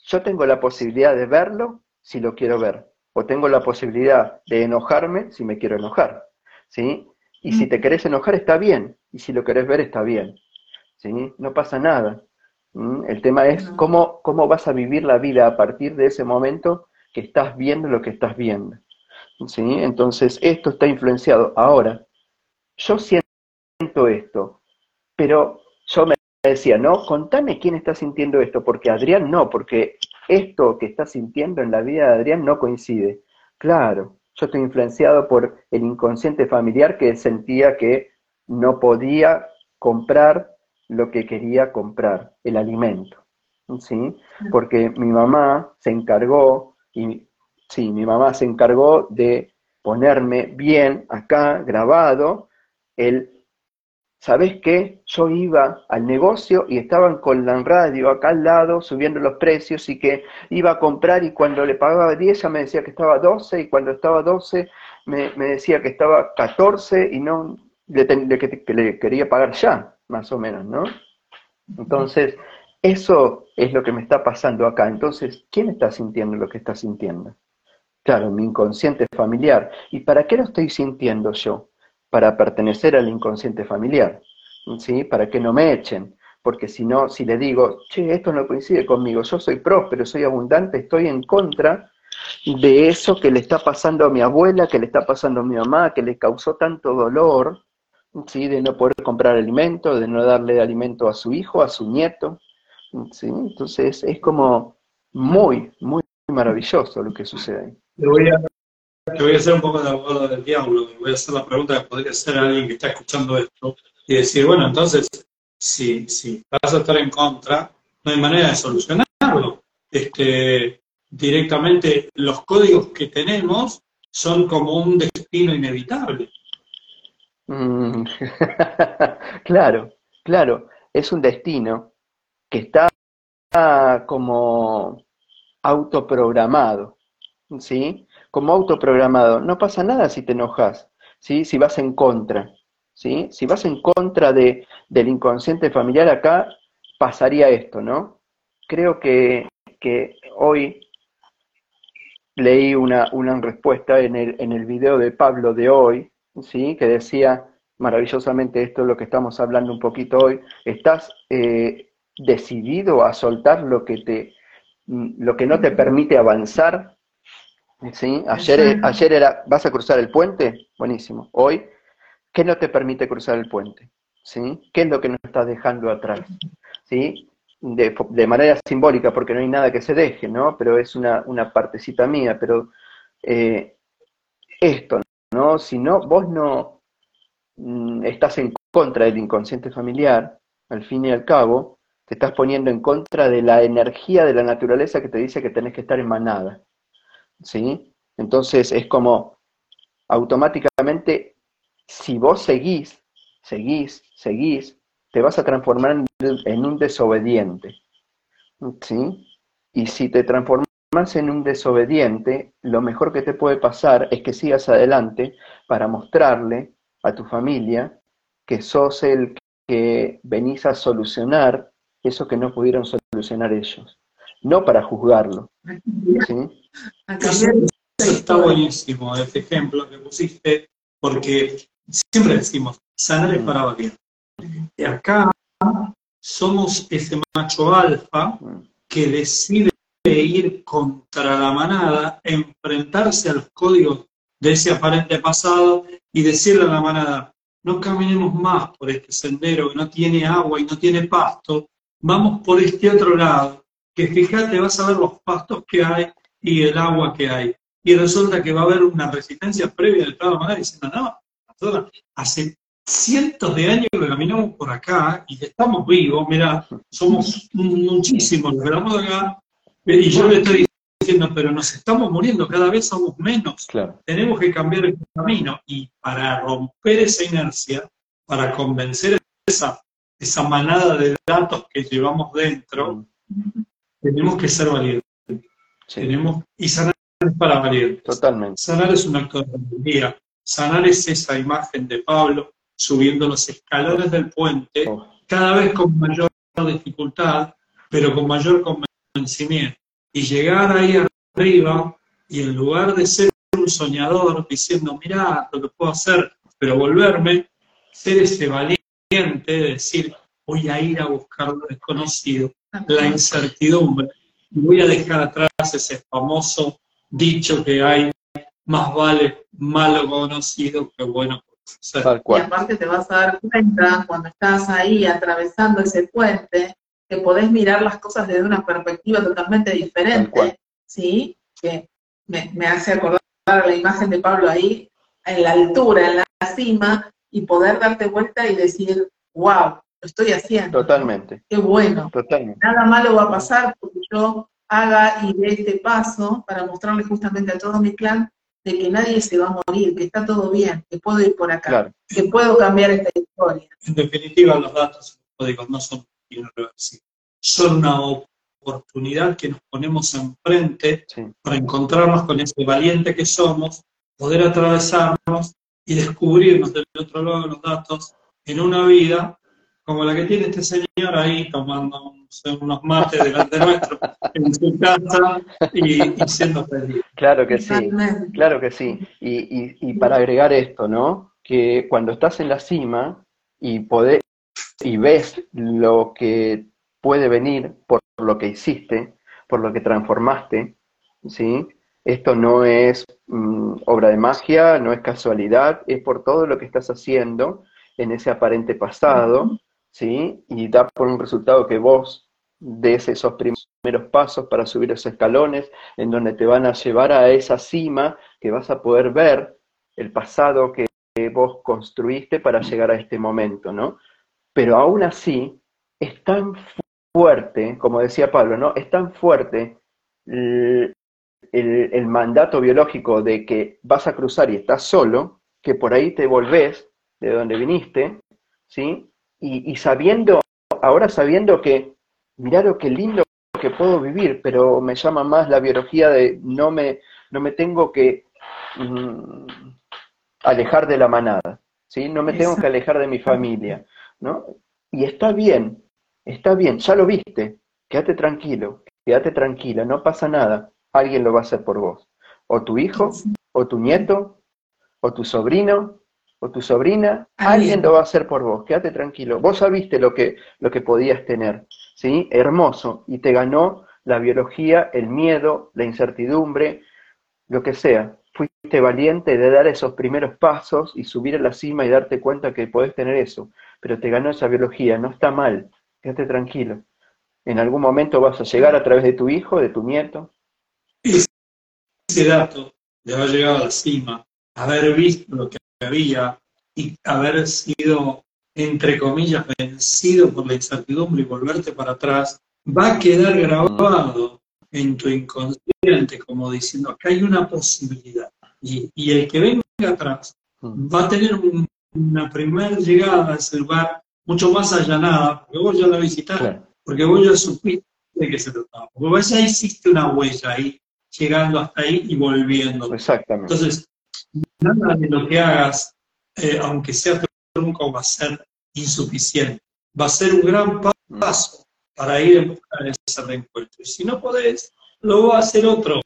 yo tengo la posibilidad de verlo si lo quiero ver, o tengo la posibilidad de enojarme si me quiero enojar, ¿sí? Y si te querés enojar está bien, y si lo querés ver está bien. ¿sí? No pasa nada. El tema es cómo, cómo vas a vivir la vida a partir de ese momento que estás viendo lo que estás viendo. ¿Sí? Entonces, esto está influenciado. Ahora, yo siento esto, pero yo me decía, no, contame quién está sintiendo esto, porque Adrián no, porque esto que está sintiendo en la vida de Adrián no coincide. Claro, yo estoy influenciado por el inconsciente familiar que sentía que no podía comprar lo que quería comprar, el alimento. ¿sí? Porque mi mamá se encargó, y sí, mi mamá se encargó de ponerme bien acá grabado el ¿sabes qué? Yo iba al negocio y estaban con la radio acá al lado subiendo los precios y que iba a comprar y cuando le pagaba 10 ella me decía que estaba 12 y cuando estaba 12 me, decía que estaba 14 y no le, que le quería pagar ya, más o menos, ¿no? Entonces, eso es lo que me está pasando acá. Entonces, ¿quién está sintiendo lo que está sintiendo? Claro, mi inconsciente familiar. ¿Y para qué lo estoy sintiendo yo? para pertenecer al inconsciente familiar, ¿sí? Para que no me echen, porque si no, si le digo, che, esto no coincide conmigo, yo soy próspero, soy abundante, estoy en contra de eso que le está pasando a mi abuela, que le está pasando a mi mamá, que le causó tanto dolor, ¿sí? De no poder comprar alimento, de no darle alimento a su hijo, a su nieto, ¿sí? Entonces es como muy, muy maravilloso lo que sucede. Le voy a, voy a hacer un poco de abogado del diablo y voy a hacer la pregunta que podría hacer a alguien que está escuchando esto y decir, bueno, entonces, si, si vas a estar en contra, no hay manera de solucionarlo. Este, directamente los códigos que tenemos son como un destino inevitable. Mm, <laughs> claro, claro, es un destino que está como autoprogramado, ¿sí? como autoprogramado. No pasa nada si te enojas, ¿sí? si vas en contra. ¿sí? Si vas en contra de, del inconsciente familiar acá, pasaría esto, ¿no? Creo que, que hoy leí una, una respuesta en el, en el video de Pablo de hoy, ¿sí? que decía maravillosamente esto es lo que estamos hablando un poquito hoy, estás eh, decidido a soltar lo que, te, lo que no te permite avanzar, ¿sí? Ayer, ayer era, ¿vas a cruzar el puente? Buenísimo. Hoy, ¿qué no te permite cruzar el puente? ¿Sí? ¿Qué es lo que nos estás dejando atrás? ¿Sí? De, de, manera simbólica, porque no hay nada que se deje, ¿no? Pero es una, una partecita mía, pero eh, esto, ¿no? Si no, vos no mm, estás en contra del inconsciente familiar, al fin y al cabo, te estás poniendo en contra de la energía de la naturaleza que te dice que tenés que estar en manada. ¿Sí? Entonces es como automáticamente, si vos seguís, seguís, seguís, te vas a transformar en, un desobediente, ¿sí? Y si te transformas en un desobediente, lo mejor que te puede pasar es que sigas adelante para mostrarle a tu familia que sos el que venís a solucionar eso que no pudieron solucionar ellos, no para juzgarlo. ¿sí? Eso, está buenísimo, este ejemplo que pusiste, porque siempre decimos, sanar es para valer. Y acá somos ese macho alfa que decide ir contra la manada, enfrentarse a los códigos de ese aparente pasado y decirle a la manada, no caminemos más por este sendero que no tiene agua y no tiene pasto, vamos por este otro lado, que fíjate, vas a ver los pastos que hay y el agua que hay. Y resulta que va a haber una resistencia previa del Estado de diciendo, no, hace cientos de años que caminamos por acá y estamos vivos, mira, somos muchísimos los que estamos acá, y yo le estoy diciendo, pero nos estamos muriendo, cada vez somos menos. Tenemos que cambiar el camino y para romper esa inercia, para convencer esa, esa manada de datos que llevamos dentro, mm. tenemos que ser valientes. Tenemos, y sanar es para valientes. Totalmente. Sanar es un acto de valentía. Sanar es esa imagen de Pablo subiendo los escalones del puente, oh. cada vez con mayor dificultad, pero con mayor convencimiento. Y llegar ahí arriba y en lugar de ser un soñador diciendo, mira lo que puedo hacer, pero volverme, ser ese valiente, decir, voy a ir a buscar lo desconocido, la incertidumbre, voy a dejar atrás ese famoso dicho que hay, más vale malo conocido que bueno Tal cual. Y aparte te vas a dar cuenta cuando estás ahí atravesando ese puente que podés mirar las cosas desde una perspectiva totalmente diferente, ¿sí? Que me, me hace acordar la imagen de Pablo ahí, en la altura, en la cima, y poder darte vuelta y decir, wow, lo estoy haciendo. Totalmente. Qué bueno. Totalmente. Nada malo va a pasar porque yo haga y dé este paso para mostrarle justamente a todo mi clan de que nadie se va a morir, que está todo bien, que puedo ir por acá, que puedo cambiar esta historia. En definitiva, los datos códigos no son irreversibles, son una oportunidad que nos ponemos enfrente para encontrarnos con ese valiente que somos, poder atravesarnos y descubrirnos del otro lado de los datos en una vida como la que tiene este señor ahí tomando unos mates delante nuestro en su casa y, siendo feliz. Claro que sí, claro que sí. Y, para agregar esto, ¿no? Que cuando estás en la cima y podés, y ves lo que puede venir por lo que hiciste, por lo que transformaste, ¿sí? Esto no es mm, obra de magia, no es casualidad, es por todo lo que estás haciendo en ese aparente pasado, ¿sí? Y da por un resultado que vos des esos primeros pasos para subir esos escalones, en donde te van a llevar a esa cima que vas a poder ver el pasado que vos construiste para llegar a este momento, ¿no? Pero aún así, es tan fuerte, como decía Pablo, ¿no? Es tan fuerte el, el, mandato biológico de que vas a cruzar y estás solo, que por ahí te volvés de donde viniste, ¿sí? Y, sabiendo, ahora sabiendo que, mirá lo que lindo que puedo vivir, pero me llama más la biología de no me, no me tengo que mm, alejar de la manada, ¿sí? No me tengo que alejar de mi familia, ¿no? Y está bien, está bien, ya lo viste, quédate tranquilo, quédate tranquila, no pasa nada, alguien lo va a hacer por vos. O tu hijo, o tu nieto, o tu sobrino, o tu sobrina, alguien lo va a hacer por vos, quédate tranquilo. Vos sabiste lo que, lo que podías tener, ¿sí? Hermoso, y te ganó la biología, el miedo, la incertidumbre, lo que sea. Fuiste valiente de dar esos primeros pasos y subir a la cima y darte cuenta que podés tener eso, pero te ganó esa biología, no está mal, quédate tranquilo. En algún momento vas a llegar a través de tu hijo, de tu nieto. Ese dato de haber llegado a la cima, haber visto lo que había y haber sido, entre comillas, vencido por la incertidumbre y volverte para atrás, va a quedar grabado en tu inconsciente como diciendo, acá hay una posibilidad. Y, el que venga atrás mm. va a tener una primera llegada a ese lugar mucho más allanada, porque vos ya la visitaste, porque vos ya supiste de qué se trataba, porque vos ya hiciste una huella ahí, llegando hasta ahí y volviendo. Exactamente. Entonces, nada de lo que hagas, eh, aunque sea tronco, va a ser insuficiente. Va a ser un gran paso para ir en busca de ese reencuentro. Y si no podés, lo va a hacer otro.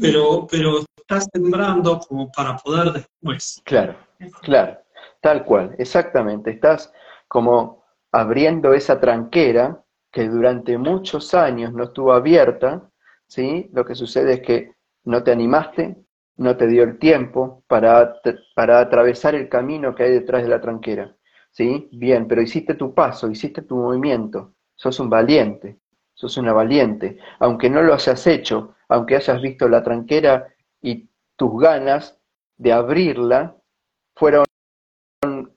Pero, pero estás sembrando como para poder después. Claro, claro, tal cual, exactamente. Estás como abriendo esa tranquera que durante muchos años no estuvo abierta, ¿sí? Lo que sucede es que no te animaste, no te dio el tiempo para, para atravesar el camino que hay detrás de la tranquera. ¿Sí? Bien, pero hiciste tu paso, hiciste tu movimiento, sos un valiente, sos una valiente. Aunque no lo hayas hecho, aunque hayas visto la tranquera y tus ganas de abrirla fueron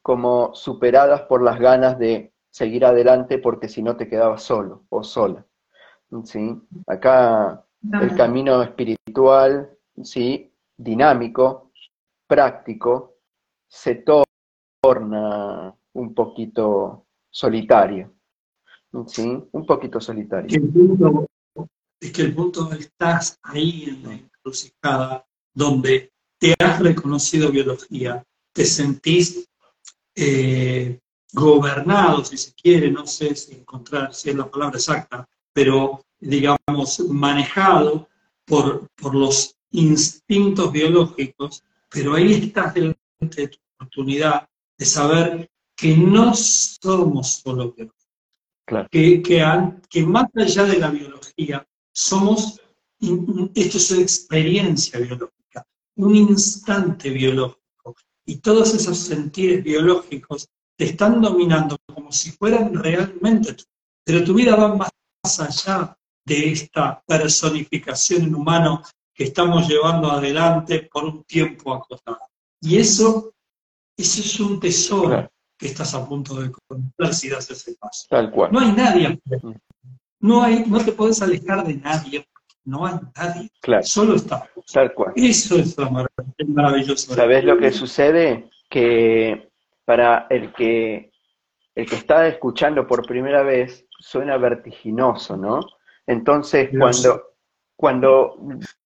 como superadas por las ganas de seguir adelante porque si no te quedabas solo o sola. ¿Sí? Acá el camino espiritual, ¿sí? Dinámico, práctico, se torna un poquito solitario. ¿Sí? Un poquito solitario. es que el punto estás ahí en la encrucijada donde te has reconocido biología, te sentís eh, gobernado, si se quiere, no sé si encontrar si es la palabra exacta, pero digamos manejado por, por los instintos biológicos, pero ahí estás delante de tu oportunidad de saber que no somos solo biología, que, que, más allá de la biología, somos, esto es una experiencia biológica, un instante biológico, y todos esos sentires biológicos te están dominando como si fueran realmente, pero tu vida va más allá de esta personificación en humano que estamos llevando adelante por un tiempo acotado. Y eso, eso es un tesoro que estás a punto de encontrar si das ese paso. Tal cual. No hay nadie. Mm. No, hay, no te puedes alejar de nadie. No hay nadie. Claro. Solo está. Tal cual. Eso es lo maravilloso. ¿Sabes lo que sucede? Que para el que, el que está escuchando por primera vez suena vertiginoso, ¿no? Entonces, cuando, cuando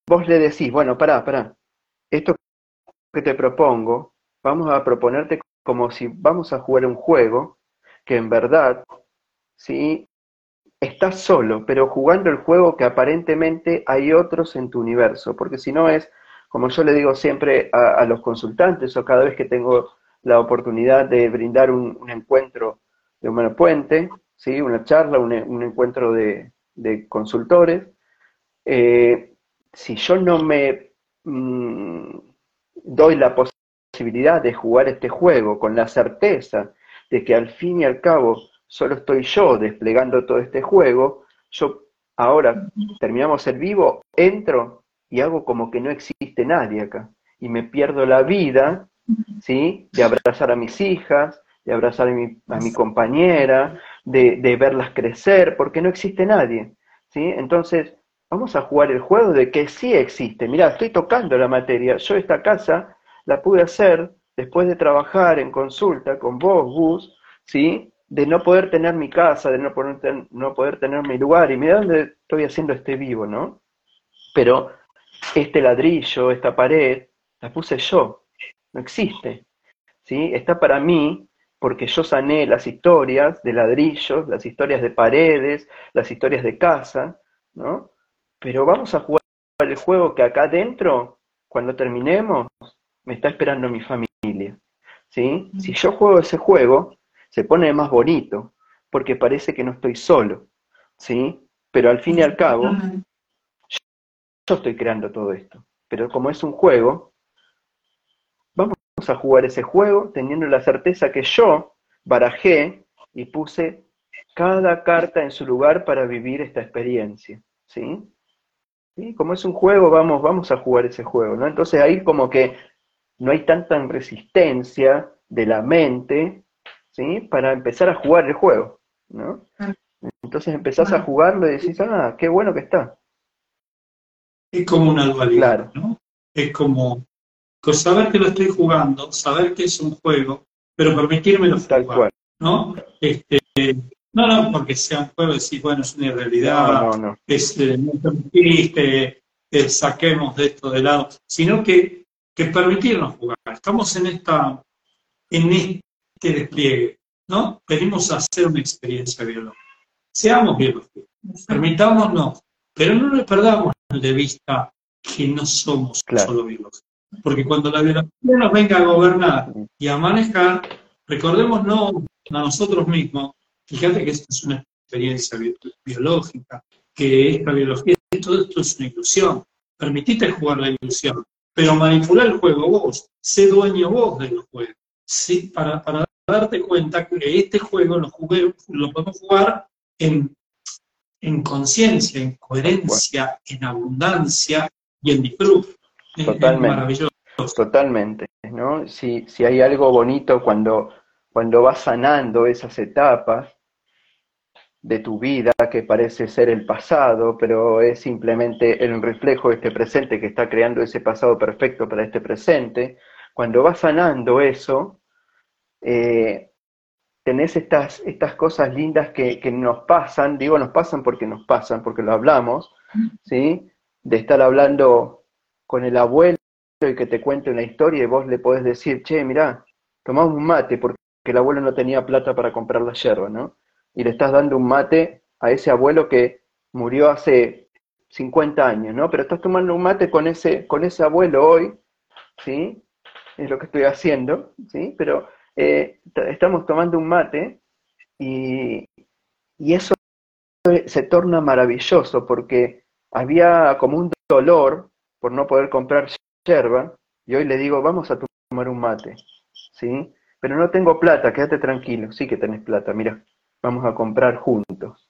vos le decís, bueno, pará, pará, esto que te propongo, vamos a proponerte como si vamos a jugar un juego que en verdad, sí, estás solo, pero jugando el juego que aparentemente hay otros en tu universo, porque si no es, como yo le digo siempre a, los consultantes o cada vez que tengo la oportunidad de brindar un, encuentro de Humano Puente, ¿sí? una charla, un, encuentro de, consultores, eh, si yo no me mm, doy la posibilidad posibilidad de jugar este juego con la certeza de que al fin y al cabo solo estoy yo desplegando todo este juego, yo ahora terminamos el vivo, entro y hago como que no existe nadie acá. Y me pierdo la vida, ¿sí? De abrazar a mis hijas, de abrazar a mi, a mi compañera, de, de, verlas crecer, porque no existe nadie, ¿sí? Entonces, vamos a jugar el juego de que sí existe. Mira, estoy tocando la materia. Yo esta casa la pude hacer después de trabajar en consulta con vos, Gus, ¿sí? de no poder tener mi casa, de no poder, tener mi lugar, y mira dónde estoy haciendo este vivo, ¿no? Pero este ladrillo, esta pared, la puse yo, no existe, ¿sí? Está para mí porque yo sané las historias de ladrillos, las historias de paredes, las historias de casa, ¿no? Pero vamos a jugar el juego que acá adentro, cuando terminemos, me está esperando mi familia. ¿sí? Si yo juego ese juego, se pone más bonito, porque parece que no estoy solo. ¿sí? Pero al fin y al cabo, yo estoy creando todo esto. Pero como es un juego, vamos a jugar ese juego teniendo la certeza que yo barajé y puse cada carta en su lugar para vivir esta experiencia. ¿sí? ¿Sí? Como es un juego, vamos, vamos a jugar ese juego. ¿no? Entonces ahí como que no hay tanta resistencia de la mente, ¿sí? Para empezar a jugar el juego, ¿no? Entonces empezás a jugarlo y decís, ah, qué bueno que está. Es como una dualidad, ¿no? Es como saber que lo estoy jugando, saber que es un juego, pero permitírmelo Tal cual. ¿no? Este, no, no, porque sea un juego, decís, bueno, es una irrealidad, no, no, es, eh, no permitiste, eh, saquemos de esto de lado, sino que que permitirnos jugar. Estamos en, esta, en este despliegue, ¿no? Venimos a hacer una experiencia biológica. Seamos biológicos, permitámonos, pero no le perdamos de vista que no somos solo biológicos. Porque cuando la biología nos venga a gobernar y a manejar, recordémonos a nosotros mismos, fíjate que esto es una experiencia biológica, que esta biología, todo esto es una ilusión. Permitite jugar la ilusión pero manipular el juego vos, sé dueño vos del juego, ¿sí? para, para darte cuenta que este juego lo, jugué, lo podemos jugar en, en conciencia, en coherencia, en abundancia y en disfrute. Totalmente. maravilloso. Totalmente, ¿no? Si, si hay algo bonito cuando, cuando vas sanando esas etapas, de tu vida que parece ser el pasado, pero es simplemente el reflejo de este presente que está creando ese pasado perfecto para este presente, cuando vas sanando eso, eh, tenés estas, estas cosas lindas que, que, nos pasan, digo nos pasan porque nos pasan, porque lo hablamos, ¿sí? De estar hablando con el abuelo y que te cuente una historia y vos le podés decir, che, mirá, tomamos un mate porque el abuelo no tenía plata para comprar la yerba, ¿no? Y le estás dando un mate a ese abuelo que murió hace 50 años, ¿no? Pero estás tomando un mate con ese, con ese abuelo hoy, ¿sí? Es lo que estoy haciendo, ¿sí? Pero eh, estamos tomando un mate y, y eso se torna maravilloso porque había como un dolor por no poder comprar yerba y hoy le digo, vamos a tomar un mate, ¿sí? Pero no tengo plata, quédate tranquilo, sí que tenés plata, mira, vamos a comprar juntos,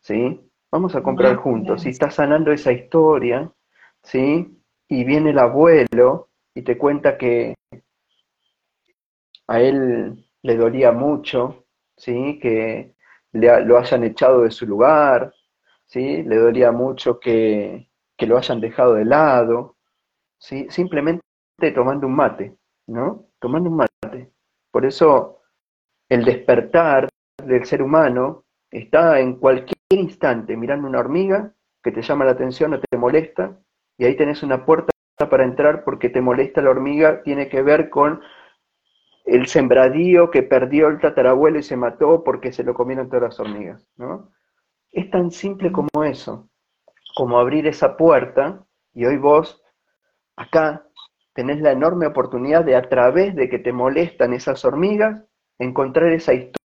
¿sí? Vamos a comprar juntos. Si está sanando esa historia, ¿sí? Y viene el abuelo y te cuenta que a él le dolía mucho, ¿sí? Que lo hayan echado de su lugar, ¿sí? Le dolía mucho que, que lo hayan dejado de lado, ¿sí? Simplemente tomando un mate, ¿no? Tomando un mate. Por eso el despertar del ser humano está en cualquier instante mirando una hormiga que te llama la atención o te molesta, y ahí tenés una puerta para entrar porque te molesta la hormiga, tiene que ver con el sembradío que perdió el tatarabuelo y se mató porque se lo comieron todas las hormigas, ¿no? Es tan simple como eso, como abrir esa puerta, y hoy vos, acá, tenés la enorme oportunidad de a través de que te molestan esas hormigas, encontrar esa historia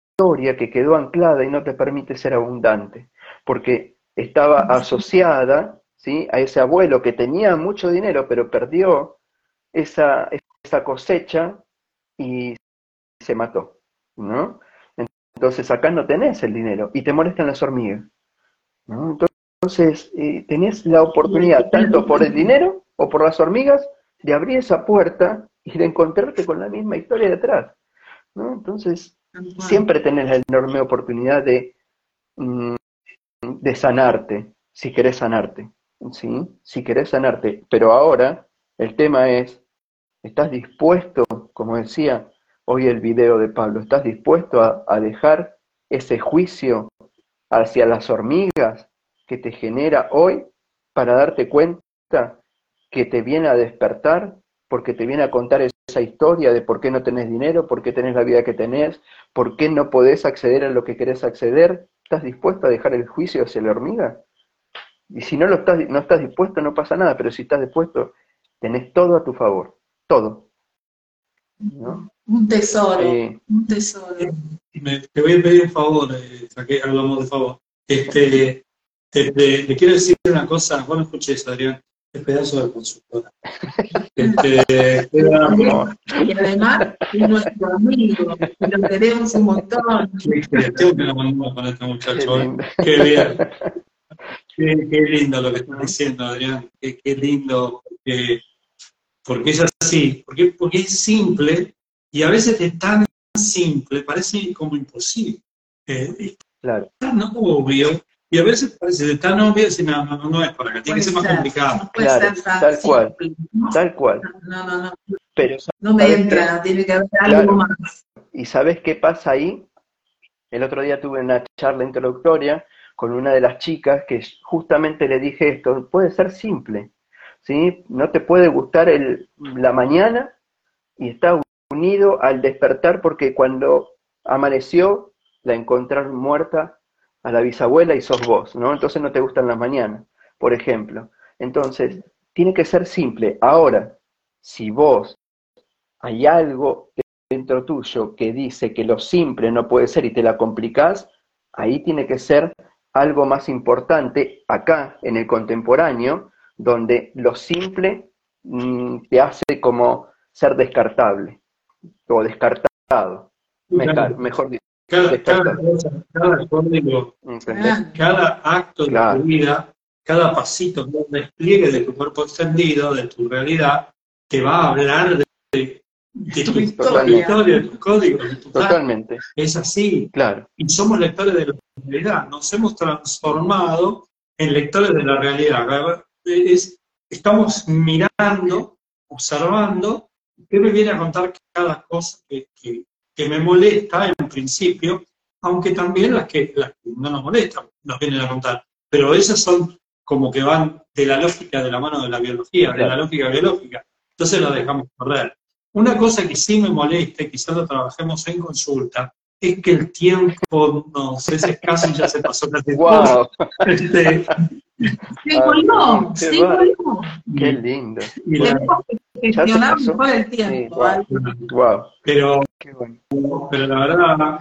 que quedó anclada y no te permite ser abundante, porque estaba asociada ¿sí? a ese abuelo que tenía mucho dinero, pero perdió esa, esa cosecha y se mató, ¿no? Entonces acá no tenés el dinero y te molestan las hormigas, ¿no? Entonces eh, tenés la oportunidad, tanto por el dinero o por las hormigas, de abrir esa puerta y de encontrarte con la misma historia detrás, ¿no? Entonces siempre tenés la enorme oportunidad de, mm, de sanarte, si querés sanarte, ¿sí? Si querés sanarte, pero ahora el tema es, ¿estás dispuesto, como decía, hoy el video de Pablo, ¿estás dispuesto a, dejar ese juicio hacia las hormigas que te genera hoy para darte cuenta que te viene a despertar, porque te viene a contar esa historia de por qué no tenés dinero, por qué tenés la vida que tenés, por qué no podés acceder a lo que querés acceder? ¿Estás dispuesto a dejar el juicio hacia la hormiga? Y si no lo estás, no estás dispuesto, no pasa nada, pero si estás dispuesto, tenés todo a tu favor, todo. Un tesoro, un tesoro. te voy a pedir un favor, eh, ya que hablamos de favor. Este, te, quiero decir una cosa, vos no escuches, Adrián, pedazo de consultora. Este, y además es nuestro amigo, lo queremos un montón. Tengo que lo con este muchacho. ¿eh? Qué bien. Qué, lindo lo que estás diciendo, Adrián. Qué, qué lindo. Porque porque es así, porque, porque es simple y a veces es tan simple, parece como imposible. Eh, claro. Tan obvio, y a veces parece tan obvio y no, no, no es para acá, tiene que ser más complicado. claro, tal cual, tal cual. No, no, no. Pero, no me entra, tiene que haber algo más. ¿Y sabes qué pasa ahí? El otro día tuve una charla introductoria con una de las chicas que justamente le dije esto, puede ser simple, ¿sí? No te puede gustar el, la mañana y está unido al despertar porque cuando amaneció la encontraron muerta a la bisabuela y sos vos, ¿no? Entonces no te gustan las mañanas, por ejemplo. Entonces, tiene que ser simple. Ahora, si vos hay algo dentro tuyo que dice que lo simple no puede ser y te la complicás, ahí tiene que ser algo más importante acá en el contemporáneo, donde lo simple mm, te hace como ser descartable o descartado, mejor dicho. Cada, cada, cada, código, cada acto de tu vida, cada pasito, un despliegue de tu cuerpo extendido, de tu realidad, te va a hablar de, de, tu historia, de tu código, de tu Totalmente. Es así. Claro. Y somos lectores de la realidad. Nos hemos transformado en lectores de la realidad es, estamos mirando, observando, qué me viene a contar cada cosa que, me molesta en principio, aunque también las que, las que no nos molestan nos vienen a contar. Pero esas son como que van de la lógica de la mano de la biología, de la lógica biológica. Entonces la dejamos correr. Una cosa que sí me molesta, quizás lo trabajemos en consulta, es que el tiempo nos es escaso y ya se pasó casi wow. Este, se colgó, se colgó. Qué lindo. Y Tenemos que gestionar mejor el tiempo. wow. Pero, pero la verdad,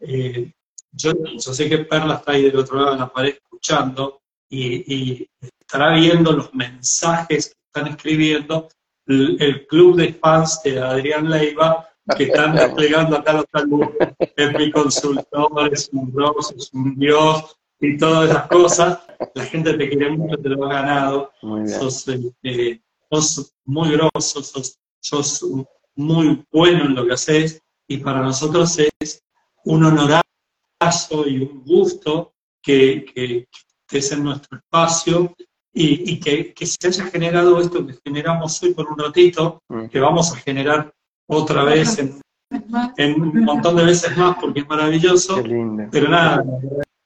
eh, yo, sé que Perla está ahí del otro lado de la pared escuchando y, estará viendo los mensajes que están escribiendo el, club de fans de Adrián Leiva que están desplegando acá los saludos. Es mi consultor, es un dios, es un dios y todas esas cosas. La gente te quiere mucho, te lo ha ganado. Sos, eh, sos, muy grosso, sos, sos muy bueno en lo que haces y para nosotros es un honorazo y un gusto que, que, estés en nuestro espacio y, que, se haya generado esto que generamos hoy por un ratito, mm. que vamos a generar otra vez en, un montón de veces más porque es maravilloso. Pero nada,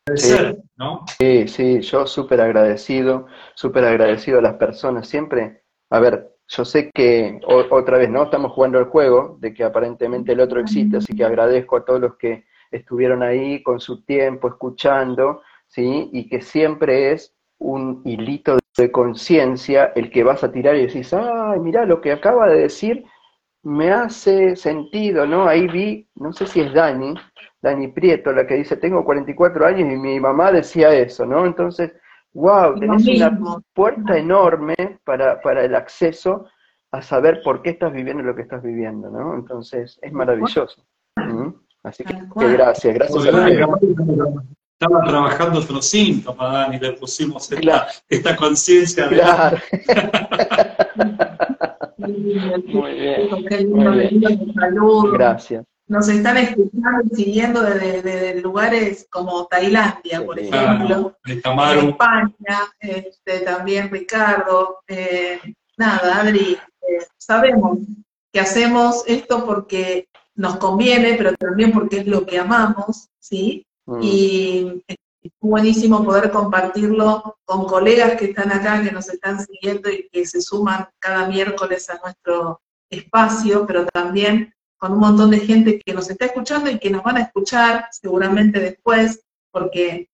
agradecer, sí. ¿no? Sí, sí, yo súper agradecido, súper agradecido a las personas. Siempre, a ver, yo sé que otra vez, ¿no? Estamos jugando el juego de que aparentemente el otro existe, así que agradezco a todos los que estuvieron ahí con su tiempo escuchando, ¿sí? Y que siempre es un hilito de conciencia el que vas a tirar y decís, ay, mira, lo que acaba de decir me hace sentido, ¿no? Ahí vi, no sé si es Dani, Dani Prieto, la que dice, tengo 44 años y mi mamá decía eso, ¿no? Entonces, wow, tenés una puerta enorme para, para el acceso a saber por qué estás viviendo lo que estás viviendo, ¿no? Entonces, es maravilloso. ¿Mm? Así que, gracias, gracias. Estaba trabajando otro síntoma, Dani, le pusimos esta, esta conciencia. Claro. <laughs> muy bien. Gracias nos están escuchando y siguiendo desde, lugares como Tailandia, por ejemplo, España, este, también Ricardo. Eh, nada, Adri, eh, sabemos que hacemos esto porque nos conviene, pero también porque es lo que amamos, ¿sí? Mm. Y es buenísimo poder compartirlo con colegas que están acá, que nos están siguiendo y que se suman cada miércoles a nuestro espacio, pero también con un montón de gente que nos está escuchando y que nos van a escuchar seguramente después, porque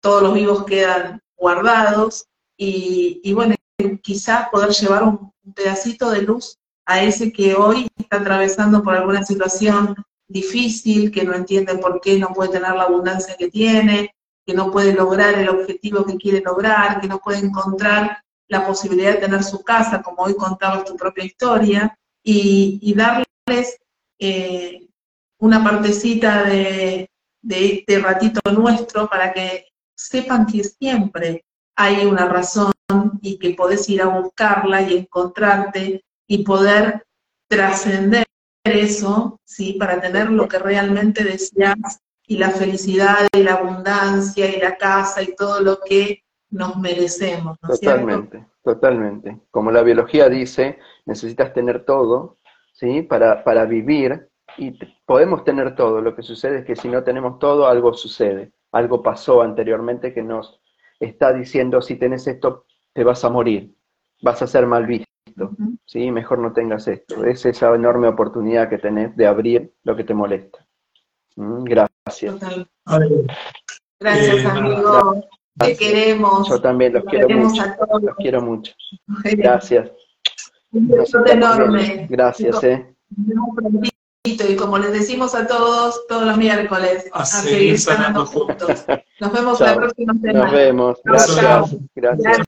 todos los vivos quedan guardados, y, bueno, quizás poder llevar un, pedacito de luz a ese que hoy está atravesando por alguna situación difícil, que no entiende por qué no puede tener la abundancia que tiene, que no puede lograr el objetivo que quiere lograr, que no puede encontrar la posibilidad de tener su casa, como hoy contabas tu propia historia, y, darles eh, una partecita de, este ratito nuestro para que sepan que siempre hay una razón y que podés ir a buscarla y encontrarte y poder trascender eso, ¿sí? Para tener lo que realmente deseas y la felicidad y la abundancia y la casa y todo lo que nos merecemos. totalmente, totalmente. Como la biología dice, necesitas tener todo ¿sí? Para, para vivir y podemos tener todo. Lo que sucede es que si no tenemos todo, algo sucede. Algo pasó anteriormente que nos está diciendo, si tenés esto, te vas a morir, vas a ser mal visto. ¿sí? Mejor no tengas esto. Es esa enorme oportunidad que tenés de abrir lo que te molesta. ¿Mm? Gracias. Gracias, eh, amigo. Te queremos. Yo también los quiero mucho. Los quiero mucho. Gracias. Un beso enorme. Gracias, eh. Y como les decimos a todos, todos los miércoles, a, seguir sanando juntos. <laughs> Nos vemos la próxima semana. Nos vemos. Gracias. Gracias.